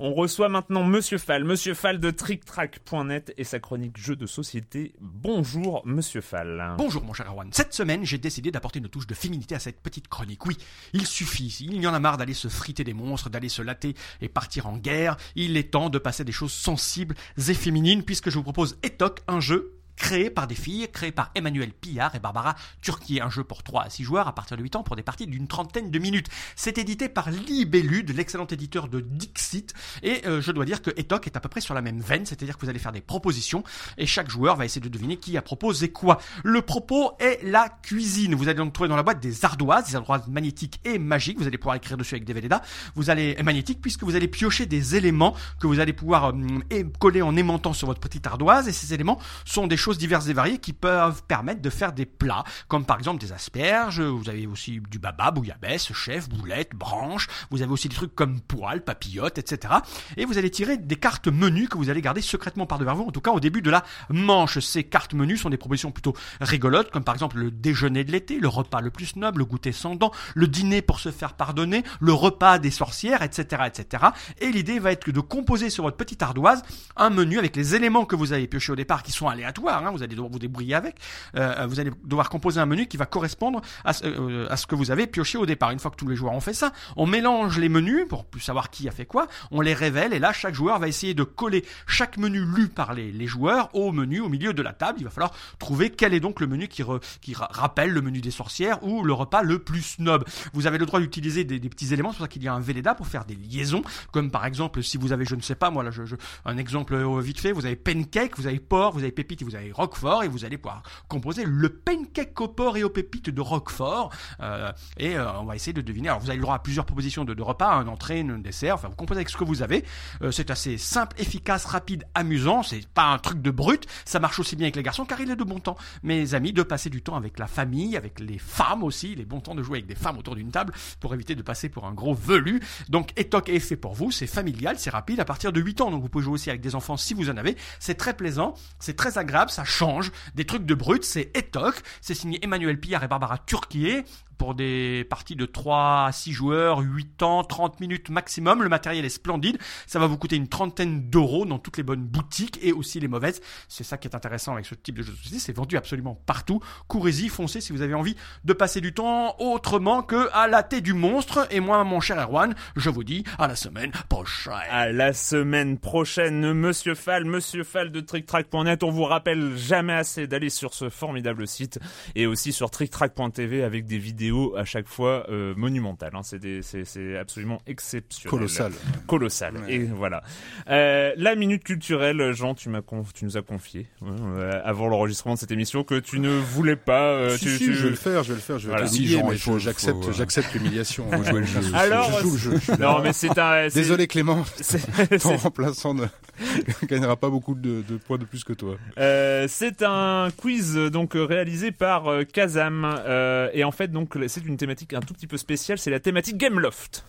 On reçoit maintenant Monsieur Fall, Monsieur Fall de TrickTrack.net et sa chronique jeux de société. Bonjour, Monsieur Fall. Bonjour mon cher Erwan. Cette semaine, j'ai décidé d'apporter une touche de féminité à cette petite chronique. Oui, il suffit, il y en a marre d'aller se friter des monstres, d'aller se latter et partir en guerre. Il est temps de passer des choses sensibles et féminines puisque je vous propose Etoc, un jeu créé par des filles, créé par Emmanuel Pillard et Barbara Turquier, un jeu pour 3 à 6 joueurs à partir de 8 ans pour des parties d'une trentaine de minutes. C'est édité par Libellude, l'excellent éditeur de Dixit, et euh, je dois dire que Etoc est à peu près sur la même veine, c'est-à-dire que vous allez faire des propositions, et chaque joueur va essayer de deviner qui a proposé quoi. Le propos est la cuisine. Vous allez donc trouver dans la boîte des ardoises, des ardoises magnétiques et magiques, vous allez pouvoir écrire dessus avec des Velleda. Vous allez, et magnétiques, puisque vous allez piocher des éléments que vous allez pouvoir euh, coller en aimantant sur votre petite ardoise, et ces éléments sont des choses diverses et variées qui peuvent permettre de faire des plats, comme par exemple des asperges, vous avez aussi du baba, bouillabaisse, chef, boulette, branche, vous avez aussi des trucs comme poils, papillotes, etc. Et vous allez tirer des cartes menus que vous allez garder secrètement par devant vous, en tout cas au début de la manche. Ces cartes menus sont des propositions plutôt rigolotes, comme par exemple le déjeuner de l'été, le repas le plus noble, le goûter sans dents, le dîner pour se faire pardonner, le repas des sorcières, etc., etc. Et l'idée va être de composer sur votre petite ardoise un menu avec les éléments que vous avez piochés au départ, qui sont aléatoires. Hein, vous allez devoir vous débrouiller avec. Euh, vous allez devoir composer un menu qui va correspondre à ce, euh, à ce que vous avez pioché au départ. Une fois que tous les joueurs ont fait ça, on mélange les menus pour plus savoir qui a fait quoi. On les révèle et là, chaque joueur va essayer de coller chaque menu lu par les, joueurs au menu au milieu de la table. Il va falloir trouver quel est donc le menu qui, qui rappelle le menu des sorcières ou le repas le plus snob. Vous avez le droit d'utiliser des, des, petits éléments, c'est pour ça qu'il y a un Velleda pour faire des liaisons, comme par exemple si vous avez, je ne sais pas, moi là, je, je, un exemple euh, vite fait, vous avez pancake, vous avez porc, vous avez pépite et vous avez roquefort et vous allez pouvoir composer le pancake au porc et aux pépites de roquefort euh, et euh, on va essayer de deviner. Alors vous avez le droit à plusieurs propositions de, repas, un entrée, un dessert, enfin vous composez avec ce que vous avez. Euh, c'est assez simple, efficace, rapide, amusant, c'est pas un truc de brut, ça marche aussi bien avec les garçons car il est de bon temps, mes amis, de passer du temps avec la famille, avec les femmes aussi, les bons temps de jouer avec des femmes autour d'une table pour éviter de passer pour un gros velu. Donc Etoc est fait pour vous, c'est familial, c'est rapide à partir de 8 ans, donc vous pouvez jouer aussi avec des enfants si vous en avez. C'est très plaisant, c'est très agréable, ça change. Des trucs de brut, c'est Etoc, c'est signé Emmanuel Pillard et Barbara Turquier pour des parties de 3 à 6 joueurs, 8 ans, 30 minutes maximum. Le matériel est splendide. Ça va vous coûter une trentaine d'euros dans toutes les bonnes boutiques et aussi les mauvaises. C'est ça qui est intéressant avec ce type de jeu de société. C'est vendu absolument partout. Courez-y, foncez si vous avez envie de passer du temps autrement que à la thé du monstre. Et moi, mon cher Erwan, je vous dis à la semaine prochaine. À la semaine prochaine, Monsieur Fall, Monsieur Fall de TrickTrack.net. On vous rappelle jamais assez d'aller sur ce formidable site et aussi sur TrickTrack.tv avec des vidéos à chaque fois euh, monumentales. Hein. C'est absolument exceptionnel. Colossal. Colossal. Ouais. Et voilà. Euh, la minute culturelle, Jean, tu, m'as tu nous as confié euh, avant l'enregistrement de cette émission que tu ne voulais pas. Euh, si, tu, si, tu... je vais le faire, je vais le faire, je vais Voilà. te Si, Jean, mais il faut- j'accepte, faut, euh, j'accepte l'humiliation. (laughs) Faut jouer le jeu. Je- Alors, je joue le jeu. je suis là. Non, mais c'est un. c'est- Désolé Clément, (laughs) c'est- ton c'est- remplaçant ne (laughs) gagnera pas beaucoup de, de points de plus que toi. Euh, c'est un quiz donc réalisé par Kazam euh, et en fait donc c'est une thématique un tout petit peu spéciale, c'est la thématique Gameloft.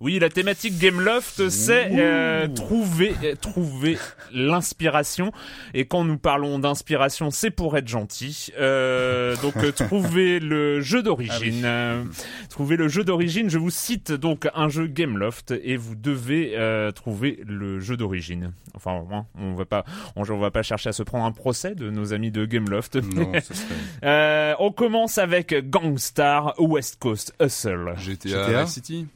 Oui, la thématique Gameloft, c'est euh, trouver euh, trouver l'inspiration. Et quand nous parlons d'inspiration, c'est pour être gentil. Euh, donc euh, (laughs) trouver le jeu d'origine. Euh, trouver le jeu d'origine. Je vous cite donc un jeu Gameloft et vous devez euh, trouver le jeu d'origine. Enfin, on va pas, on, on va pas chercher à se prendre un procès de nos amis de Gameloft. Non, serait... (laughs) Euh, on commence avec Gangstar West Coast Hustle. GTA, GTA? City.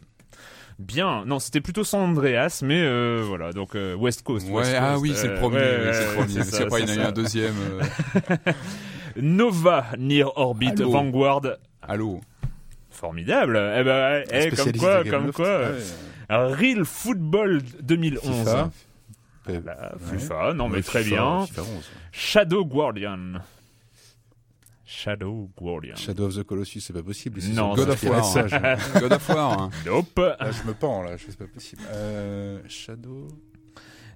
Bien, non, c'était plutôt San Andreas, mais euh, voilà, donc euh, West Coast. Ouais, West ah Coast, oui, c'est le euh, premier. ouais, c'est le premier. c'est pas, il y en a eu un deuxième. euh, (laughs) Nova Near Orbit Allô. Vanguard. Allô. Formidable. Eh ben, eh, comme quoi, comme quoi. Ouais. Real Football 2011. FIFA. Là, Ouais. FIFA, non mais très bien. FIFA 11. Shadow Guardian. Shadow Guardian. Shadow of the Colossus, c'est pas possible. Non, sont God of War. je- God of War. hein. (laughs) Nope. Là, je me pends, là, je- c'est pas possible. Euh, Shadow.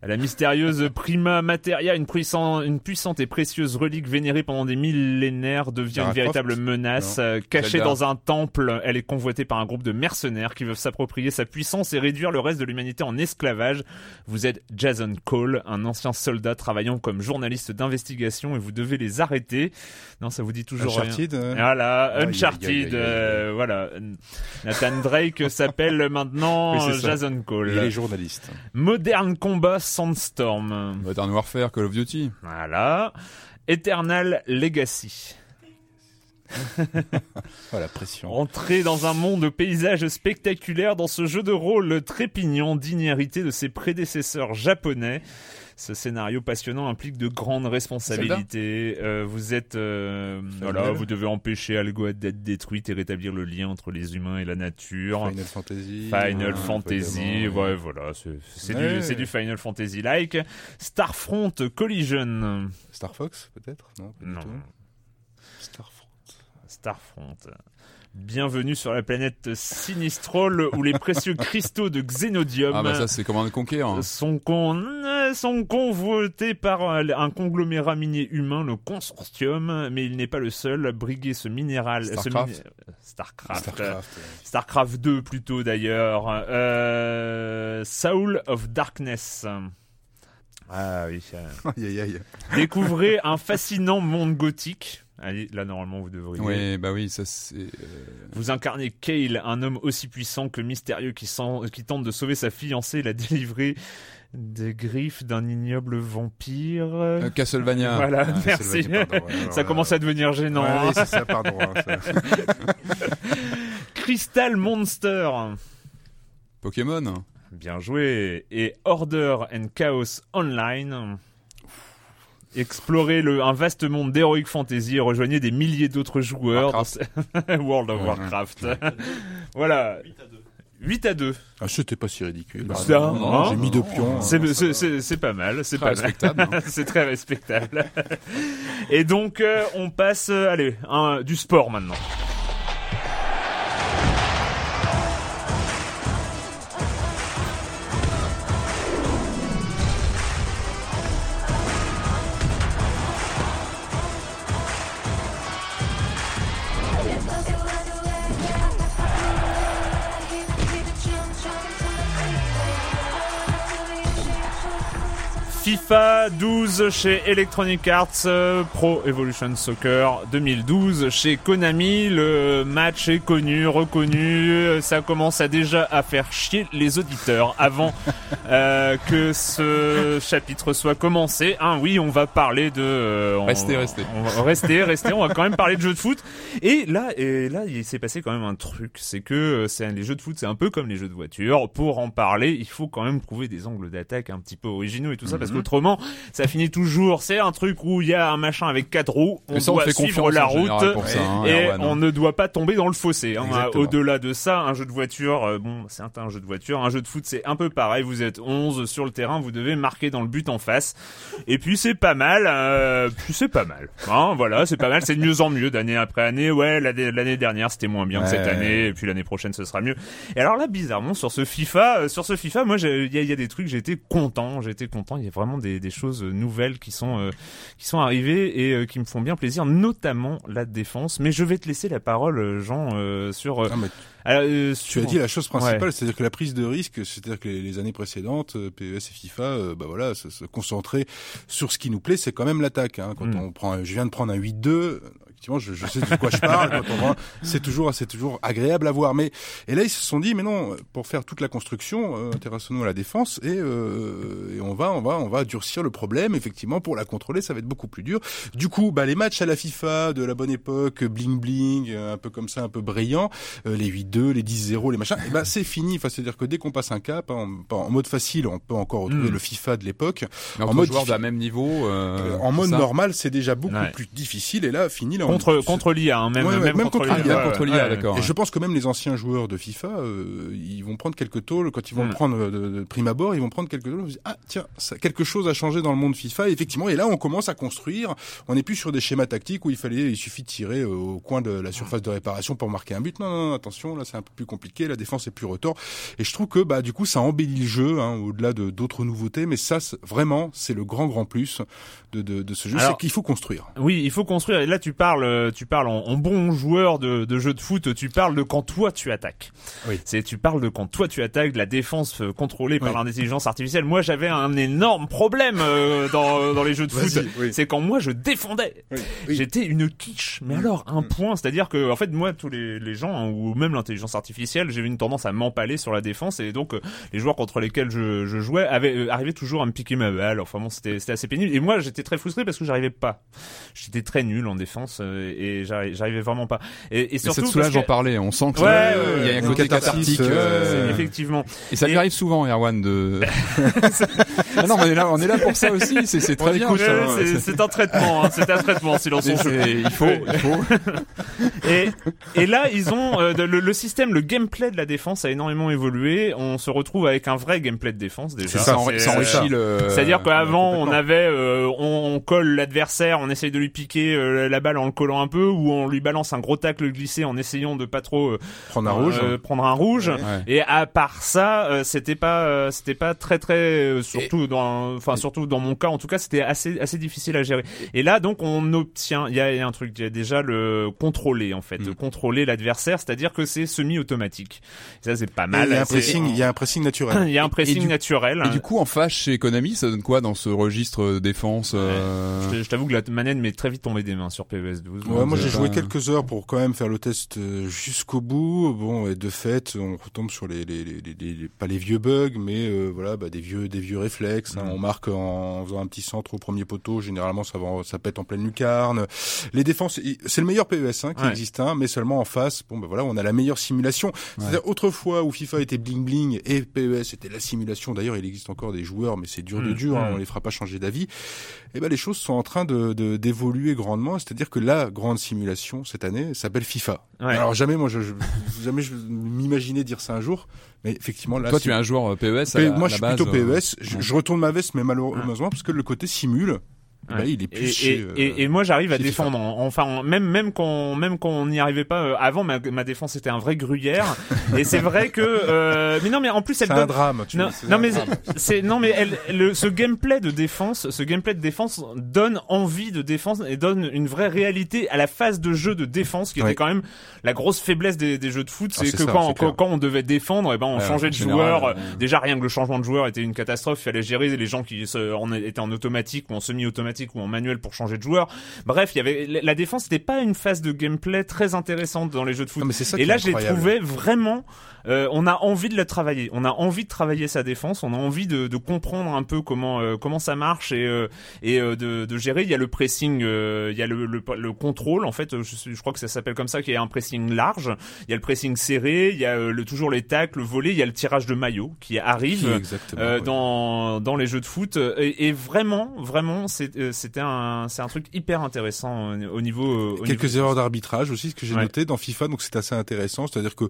La mystérieuse Prima Materia, une, puissant- une puissante et précieuse relique vénérée pendant des millénaires, devient une véritable menace. Non. Euh, Cachée Zelda. dans un temple, elle est convoitée par un groupe de mercenaires qui veulent s'approprier sa puissance et réduire le reste de l'humanité en esclavage. Vous êtes Jason Cole, un ancien soldat travaillant comme journaliste d'investigation et vous devez les arrêter. Non, ça vous dit toujours rien. Uncharted. euh, Voilà, Uncharted, euh, voilà. Nathan Drake s'appelle (laughs) maintenant Oui. Jason Cole. Il est journaliste. Modern Combat Sandstorm. Modern Warfare, Call of Duty. Voilà. Eternal Legacy. (laughs) Oh, la pression. Entrer dans un monde de paysages spectaculaires dans ce jeu de rôle trépignant, digne hérité de ses prédécesseurs japonais. Ce scénario passionnant implique de grandes responsabilités. Euh, vous êtes, euh, voilà, vous devez empêcher Algoat d'être détruite et rétablir le lien entre les humains et la nature. Final Fantasy. Final euh, Fantasy, ouais, voilà, c'est Ouais. du, Final Fantasy like. Starfront Collision. Star Fox, peut-être? Non, pas du Non. tout. Starfront. Starfront. Bienvenue sur la planète Sinistrol où les précieux (laughs) cristaux de Xénodium Ah bah ça c'est sont, con- sont convoités par un, conglomérat minier humain, le consortium, mais il n'est pas le seul à briguer ce minéral. ce Starcraft. Starcraft. Starcraft. Starcraft 2 plutôt d'ailleurs. Euh, Soul of Darkness. Ah oui. euh, (laughs) Aïe aïe aïe. Découvrez un fascinant monde gothique. Allez, là normalement vous devriez. Oui, bah oui, ça c'est. euh, Vous incarnez Kale, un homme aussi puissant que mystérieux qui, sent- qui tente de sauver sa fiancée et la délivrer des griffes d'un ignoble vampire. euh, Castlevania. voilà, Ah, merci. Pardon, (laughs) Ça commence à devenir gênant. Ouais, hein. oui, c'est ça, pardon. hein, ça. (laughs) Crystal Monster. Pokémon. Bien joué. Et Order and Chaos Online. Explorez le, un vaste monde d'heroic fantasy et rejoignez des milliers d'autres joueurs dans ce- (laughs) World of Warcraft. (laughs) voilà. 8 à 2. Ah, c'était pas si ridicule. Ça, Non, non, hein J'ai mis deux pions. C'est, hein, c'est, ça c'est- c'est pas mal, c'est Très pas mal. respectable, hein. (laughs) c'est très respectable. Et donc, euh, on passe, euh, allez, un, du sport maintenant. FIFA 12 chez Electronic Arts, euh, Pro Evolution Soccer 2012 chez Konami. Le match est connu, reconnu. euh, Ça commence à déjà à faire chier les auditeurs avant (laughs) euh, que ce chapitre soit commencé. Hein, oui, on va parler de. euh, on- Restez, restez. On va rester, rester. On va quand même parler de jeux de foot. Et là, et là, il s'est passé quand même un truc. C'est que c'est les jeux de foot, c'est un peu comme les jeux de voiture. Pour en parler, il faut quand même trouver des angles d'attaque un petit peu originaux et tout ça, Mhm. parce qu'autrement, ça finit toujours. C'est un truc où il y a un machin avec quatre roues. On ça, on doit fait suivre la route. pour ça, hein, et hein. on ne doit pas tomber dans le fossé. hein. Au-delà de ça, un jeu de voiture, euh, bon, c'est un, un jeu de voiture. Un jeu de foot, c'est un peu pareil. Vous êtes 11 sur le terrain, vous devez marquer dans le but en face. Et puis c'est pas mal. Euh, puis c'est pas mal. Hein, voilà, c'est pas mal. C'est de mieux en mieux d'année après année. Ouais, l'année dernière c'était moins bien que cette ouais. année. Et puis l'année prochaine ce sera mieux. Et alors là, bizarrement, sur ce FIFA, euh, sur ce FIFA, moi, il y y a des trucs. Été content. Été content. Il y a vraiment des, des choses euh, nouvelles qui sont euh, qui sont arrivées et euh, qui me font bien plaisir, notamment la défense. Mais je vais te laisser la parole, Jean, euh, sur. Ah, Tu sur- as dit la chose principale, Ouais. c'est-à-dire que la prise de risque, c'est-à-dire que les, les années précédentes, PES et FIFA, bah voilà, se, se concentrer sur ce qui nous plaît, c'est quand même l'attaque. Hein. Quand Mm. on prend, je viens de prendre un 8-2. Effectivement, je, je sais de quoi je parle. c'est toujours, c'est toujours agréable à voir. Mais et là, ils se sont dit, mais non, pour faire toute la construction, euh, intéressons-nous à la défense et, euh, et on va, on va, on va durcir le problème. Effectivement, pour la contrôler, ça va être beaucoup plus dur. Du coup, bah les matchs à la FIFA de la bonne époque, bling bling, euh, un peu comme ça, un peu brillant, euh, les 8-2, les 10-0, les machins, et ben c'est fini. Enfin, c'est-à-dire que dès qu'on passe un cap, hein, en, en mode facile, on peut encore retrouver Mm. le FIFA de l'époque. En mode diffi- d'un même niveau. euh, en mode normal, c'est déjà beaucoup Ouais. plus difficile. Et là, fini. Là, contre contre l'IA, hein, même, Ouais, ouais, même, même contre, contre l'IA. ouais, contre ouais, l'IA, ouais. d'accord. Et je pense que même les anciens joueurs de FIFA, euh, ils vont prendre quelques tôles quand ils vont Mm. le prendre euh, de, de prime abord, ils vont prendre quelques tôles. ils vont se dire, Ah tiens, ça, quelque chose a changé dans le monde FIFA. Et effectivement, et là on commence à construire. On n'est plus sur des schémas tactiques où il fallait, il suffit de tirer euh, au coin de la surface de réparation pour marquer un but. Non, non, non, attention, là c'est un peu plus compliqué. La défense est plus retors. Et je trouve que bah du coup ça embellit le jeu, hein, au-delà de d'autres nouveautés. Mais ça, vraiment, c'est le grand grand plus de de, de ce jeu, c'est qu'il faut construire. Oui, il faut construire. Et là, tu parles, euh, tu parles en, en bon joueur de, de jeu de foot. Tu parles de quand toi tu attaques. Oui. C'est, tu parles de quand toi tu attaques, de la défense euh, contrôlée par Oui. l'intelligence artificielle. Moi, j'avais un énorme problème euh, dans dans les jeux de foot. Oui. C'est quand moi je défendais. J'étais une quiche, mais alors un point, c'est-à-dire que en fait moi tous les, les gens hein, ou même l'intelligence artificielle, j'ai eu une tendance à m'empaler sur la défense et donc euh, les joueurs contre lesquels je, je jouais avaient euh, arrivaient toujours à me piquer ma balle. Enfin bon, c'était c'était assez pénible et moi j'étais très frustré parce que j'arrivais pas. J'étais très nul en défense et j'arri- j'arrivais vraiment pas. Et, et surtout ça te parce soulage que- d'en parler. On sent que Ouais, euh, il y a un côté cathartique. euh, C'est- effectivement. Et ça lui Et- arrive souvent, Erwan, de. (laughs) Ah non, on est là, on est là pour ça aussi. C'est très bien. euh, c'est- un traitement, hein, c'est un traitement, silence C'est- on joue. c'est- Il faut, il faut. (laughs) Et, et là, ils ont euh, le, le système, le gameplay de la défense a énormément évolué. On se retrouve avec un vrai gameplay de défense déjà. Ça, C'est- ça enrichit euh, le. C'est-à-dire qu'avant, on avait, euh, on, on colle l'adversaire, on essaye de lui piquer euh, la balle en le collant un peu, où on lui balance un gros tacle glissé en essayant de pas trop euh, prendre un rouge, euh, prendre un rouge. Ouais. Et à part ça, euh, c'était pas, c'était pas très très, surtout et... dans, enfin surtout dans mon cas, en tout cas, c'était assez assez difficile à gérer. Et là, donc, on obtient, il y a, y a, un truc, y a déjà le contrôler en fait, mm. contrôler l'adversaire, c'est-à-dire que c'est semi-automatique. Ça, c'est pas mal. Il y a un pressing, il y a un pressing naturel. (laughs) Il y a un pressing et, du, naturel. Et du coup, en fâche chez Konami, ça donne quoi dans ce registre défense euh... ouais. Je t'avoue que la manette m'est très vite tombée des mains sur PES2. Ouais, moi j'ai joué quelques heures pour quand même faire le test euh, jusqu'au bout. Bon, et de fait, on retombe sur les, les, les, les pas les vieux bugs, mais euh, voilà, bah, des vieux des vieux réflexes. Hein. On marque en, faisant un petit centre au premier poteau. Généralement, ça va, ça pète en pleine lucarne. Les défenses, c'est le meilleur PES hein, qui ouais. existe, hein, mais seulement en face. Bon, bah voilà, on a la meilleure simulation. Autrefois où FIFA était bling bling et PES était la simulation. D'ailleurs, il existe encore des joueurs, mais c'est dur de dur. Hein, on les fera pas changer d'avis. Et ben les choses sont en train de d'évoluer grandement. C'est-à-dire que là la grande simulation cette année s'appelle FIFA. Ouais. Alors jamais moi je, je- jamais je m'imaginais dire ça un jour, mais effectivement là. Toi, c'est- tu es un joueur euh, PES à P- la- moi à je suis plutôt euh, PES. Je retourne ma veste, mais malheureusement parce que le côté simule, bah, il est et, chez, et, euh, et, et moi j'arrive à défendre en- enfin en- même même quand même quand on n'y arrivait pas euh, avant ma, ma défense était un vrai gruyère et c'est vrai que euh, mais non mais en plus elle C'est un donne drame. Tu non, non un mais drame. c'est non mais elle, le, ce gameplay de défense, ce gameplay de défense donne envie de défense et donne une vraie réalité à la phase de jeu de défense qui Ouais. était quand même la grosse faiblesse des, des jeux de foot, Ah, c'est que ça, quand, c'est quand quand on devait défendre, et ben on changeait de général, joueur. ouais. Déjà rien que le changement de joueur était une catastrophe, il fallait gérer les gens qui se, en, étaient en automatique ou en semi-automatique ou en manuel pour changer de joueur. Bref, il y avait la- défense n'était pas une phase de gameplay très intéressante dans les jeux de foot. Non, mais c'est ça Et là, j'ai incroyable. trouvé vraiment, euh, on a envie de la travailler. On a envie de travailler sa défense. On a envie de, de comprendre un peu comment euh, comment ça marche et euh, et euh, de, de gérer. Il y a le pressing, euh, il y a le, le, le contrôle. En fait, je, je crois que ça s'appelle comme ça, qu'il y a un pressing large. Il y a le pressing serré. Il y a euh, le, toujours les tacles, le volet. Il y a le tirage de maillot qui arrive. Euh, ouais. dans dans les jeux de foot et, et vraiment vraiment euh, c'était un c'est un truc hyper intéressant au au niveau au Quelques niveau- erreurs d'arbitrage aussi, ce que j'ai Ouais. noté dans FIFA, donc c'est assez intéressant. C'est-à-dire que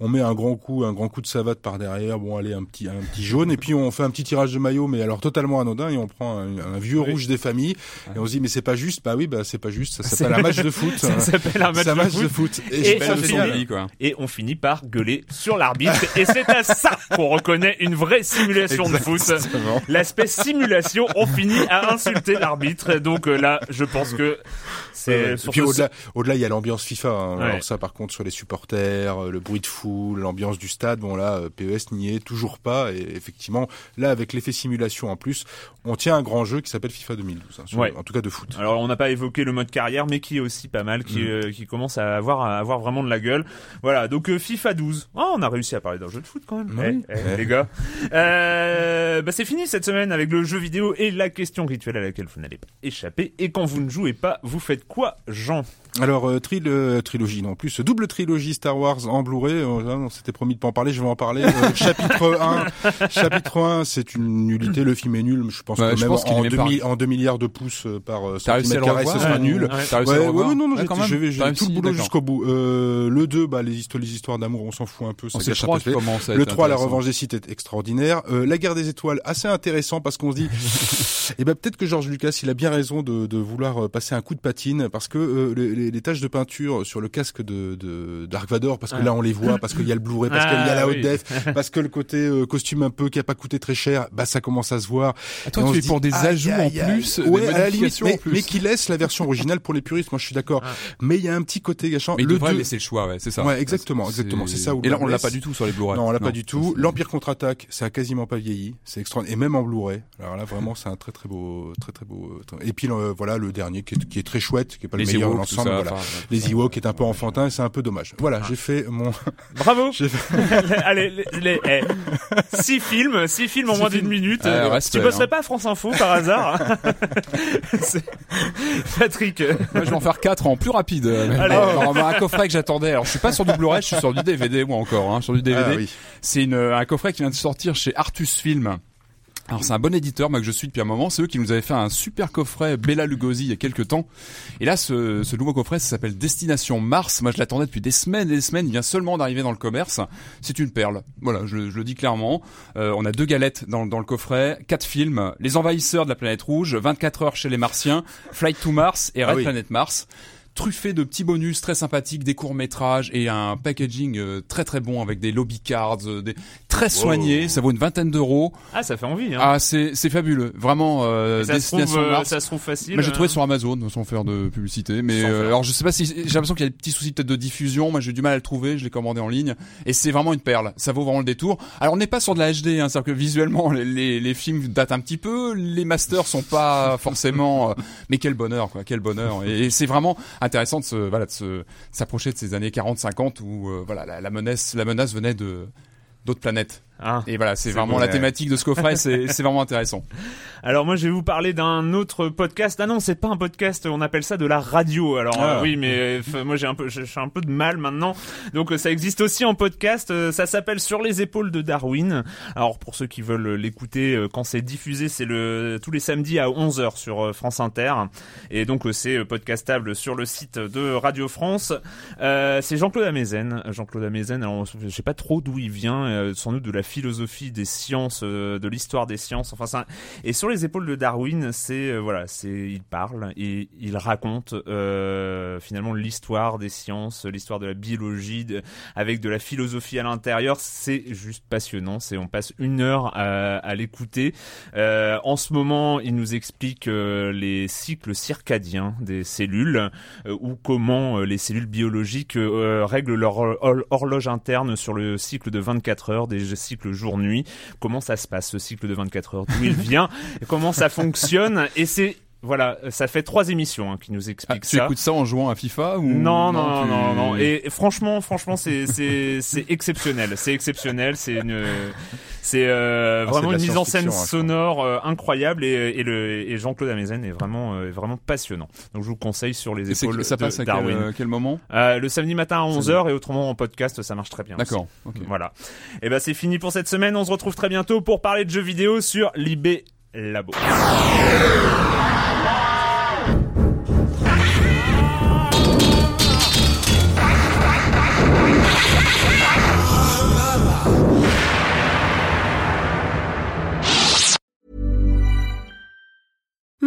on met un grand coup, un grand coup de savate par derrière, bon allez un petit un petit jaune, et puis on fait un petit tirage de maillot, mais alors totalement anodin, et on prend un, un vieux Oui. rouge des familles, et on se dit mais c'est pas juste, bah oui, bah c'est pas juste, ça s'appelle un match de (laughs) foot. ça s'appelle un match de match foot. de foot. Et quoi. on finit par gueuler sur l'arbitre et c'est à ça qu'on reconnaît une vraie simulation de foot. L'aspect simulation, on finit à insulter l'arbitre. Donc euh, là, je pense que c'est puis au-delà, au-delà, il y a l'ambiance FIFA. hein. Ouais. Alors ça, par contre, sur les supporters, euh, le bruit de foule, l'ambiance du stade, bon là, euh, PES n'y est toujours pas. Et effectivement, là, avec l'effet simulation en plus, on tient un grand jeu qui s'appelle FIFA 2012, hein, sur- Ouais. en tout cas de foot. Alors on n'a pas évoqué le mode carrière, mais qui est aussi pas mal, Mm. qui, euh, qui commence à avoir, à avoir vraiment de la gueule. Voilà, donc euh, FIFA 12. Oh, on a réussi à parler d'un jeu de foot quand même, Oui. Eh, eh, les gars. Euh, bah, c'est fini cette semaine avec le jeu vidéo et la question rituelle à laquelle vous n'allez pas échapper. Et quand vous ne jouez pas, vous faites quoi, Jean? Alors tril- trilogie, non plus double trilogie Star Wars en Blu-ray. S'était promis de pas en parler, je vais en parler. Euh, (laughs) chapitre 1, chapitre 1, c'est une nullité. Le film est nul. Je pense Ouais, que je même pense en, est 2 même pas- mi- en 2 milliards de pouces euh, par euh, centimètre carré, ce sera nul. Ouais. Ouais, ouais, non, non, j'ai tout le boulot jusqu'au bout. Euh, le 2, bah, les, histo- les histoires d'amour, on s'en fout un peu. Ça gâche un peu le fait. comment ça Le 3, la revanche des sites est extraordinaire. Euh, la guerre des étoiles, assez intéressant parce qu'on se dit, (laughs) eh ben peut-être que George Lucas, il a bien raison de, de vouloir passer un coup de patine parce que les, les- les taches de peinture sur le casque de, de Dark Vador, parce que là on les voit, parce qu'il y a le (laughs) Blu-ray, parce Ah, qu'il y a la haute oui. def, (laughs) parce que le côté euh, costume un peu qui a pas coûté très cher, bah ça commence à se voir. Ah, Toi, Et on tu es pour des ajouts en plus, ouais, des à la limite, modifications mais, en plus. mais qui laisse la version originale pour les puristes. Moi, je suis d'accord. Ah. Mais il y a un petit côté gâchant. Mais il le devrait 2, laisser le choix, ouais, c'est ça. Ouais, exactement, exactement, c'est ça où Et là, on l'a pas du tout sur les Blu-ray. Non, on l'a pas du tout. L'Empire contre-attaque, ça a quasiment pas vieilli. C'est extraordinaire. Et même en Blu-ray. Alors là, vraiment, c'est un très très beau, très très beau. euh, Et puis euh, voilà, le dernier qui est, qui est très chouette, qui est pas Les le meilleur de l'ensemble. Les Ewoks est un peu enfantin, c'est un peu dommage. Voilà, j'ai fait mon. Bravo. (laughs) (laughs) Allez, les, les- eh, six films, six films en Six moins d'une minute. Ouais, Euh, tu bosserais hein. pas à France Info par hasard (laughs) C'est- Patrick. euh, Moi, je vais en faire 4 en plus rapide. euh, Allez. Alors, un coffret que j'attendais. Alors, je suis pas sur du Blu-ray, je suis sur du DVD, moi encore, hein, sur du DVD. Ah, oui. C'est une, un coffret qui vient de sortir chez Artus Film. Alors c'est un bon éditeur, moi que je suis depuis un moment. C'est eux qui nous avaient fait un super coffret Bella Lugosi il y a quelques temps. Et là, ce, ce nouveau coffret, ça s'appelle Destination Mars. Moi, je l'attendais depuis des semaines et des semaines. Il vient seulement d'arriver dans le commerce. C'est une perle. Voilà, je, je le dis clairement. Euh, on a deux galettes dans, dans le coffret, quatre films Les Envahisseurs de la planète rouge, 24 heures chez les Martiens, Flight to Mars et Ah Red oui. Planet Mars. Truffé de petits bonus très sympathiques, des courts métrages et un packaging euh, très très bon avec des lobby cards, euh, des très soignés. Ça vaut une vingtaine d'euros. Ah, ça fait envie. Hein. Ah, c'est c'est fabuleux, vraiment. Euh, ça, se trouve, destination euh, ça se trouve facile. Moi j'ai trouvé sur Amazon sans faire de publicité, mais euh, alors je sais pas si j'ai l'impression qu'il y a des petits soucis peut-être de diffusion. Moi j'ai du mal à le trouver, je l'ai commandé en ligne et c'est vraiment une perle. Ça vaut vraiment le détour. Alors on n'est pas sur de la HD, hein, c'est-à-dire que visuellement les, les, les films datent un petit peu, les masters sont pas forcément, euh, mais quel bonheur quoi, quel bonheur. Et, et c'est vraiment intéressant de se voilà de s'approcher de ces années 40-50 où euh, voilà la, la menace la menace venait de d'autres planètes. Hein. Et voilà, c'est vraiment bon, la ouais. thématique de ce coffret, c'est (laughs) c'est vraiment intéressant. Alors moi je vais vous parler d'un autre podcast. Ah non, c'est pas un podcast, on appelle ça de la radio. Alors Ah. euh, oui, mais euh, moi j'ai un peu suis un peu de mal maintenant. Donc euh, ça existe aussi en podcast, Euh, ça s'appelle Sur les épaules de Darwin. Alors pour ceux qui veulent l'écouter euh, quand c'est diffusé, c'est le tous les samedis à 11h sur euh, France Inter et donc euh, c'est euh, podcastable sur le site de Radio France. Euh, c'est Jean-Claude Amezen. Jean-Claude Amezen, alors je sais pas trop d'où il vient, euh, sans doute de la philosophie des sciences, euh, de l'histoire des sciences. Enfin, ça. Et sur les épaules de Darwin, c'est euh, voilà, c'est il parle et il raconte euh, finalement l'histoire des sciences, l'histoire de la biologie, de- avec de la philosophie à l'intérieur. C'est juste passionnant. C'est on passe une heure à, à l'écouter. En ce moment, il nous explique les cycles circadiens des cellules euh, ou comment euh, les cellules biologiques euh, règlent leur hor- horloge interne sur le cycle de 24 heures, des cycles jour-nuit. Comment ça se passe ce cycle de 24 heures? D'où il vient? Comment ça fonctionne? Et c'est voilà, ça fait trois émissions hein, qui nous Ah, expliquent tu ça. écoutes ça en jouant à FIFA ou Non, non, non, tu- non, non. Et franchement, franchement, c'est c'est c'est exceptionnel. C'est exceptionnel. C'est une c'est euh, Ah, c'est vraiment une mise en scène hein, sonore euh, incroyable et, et le et Jean-Claude Amezen est vraiment euh, vraiment passionnant. Donc je vous conseille sur les épaules ça de passe à quel, Darwin. quel moment le samedi matin à 11h et autrement en podcast, ça marche très bien. D'accord. Voilà. Et ben c'est fini pour cette semaine. On se retrouve très bientôt pour parler de jeux vidéo sur l'IB Labo.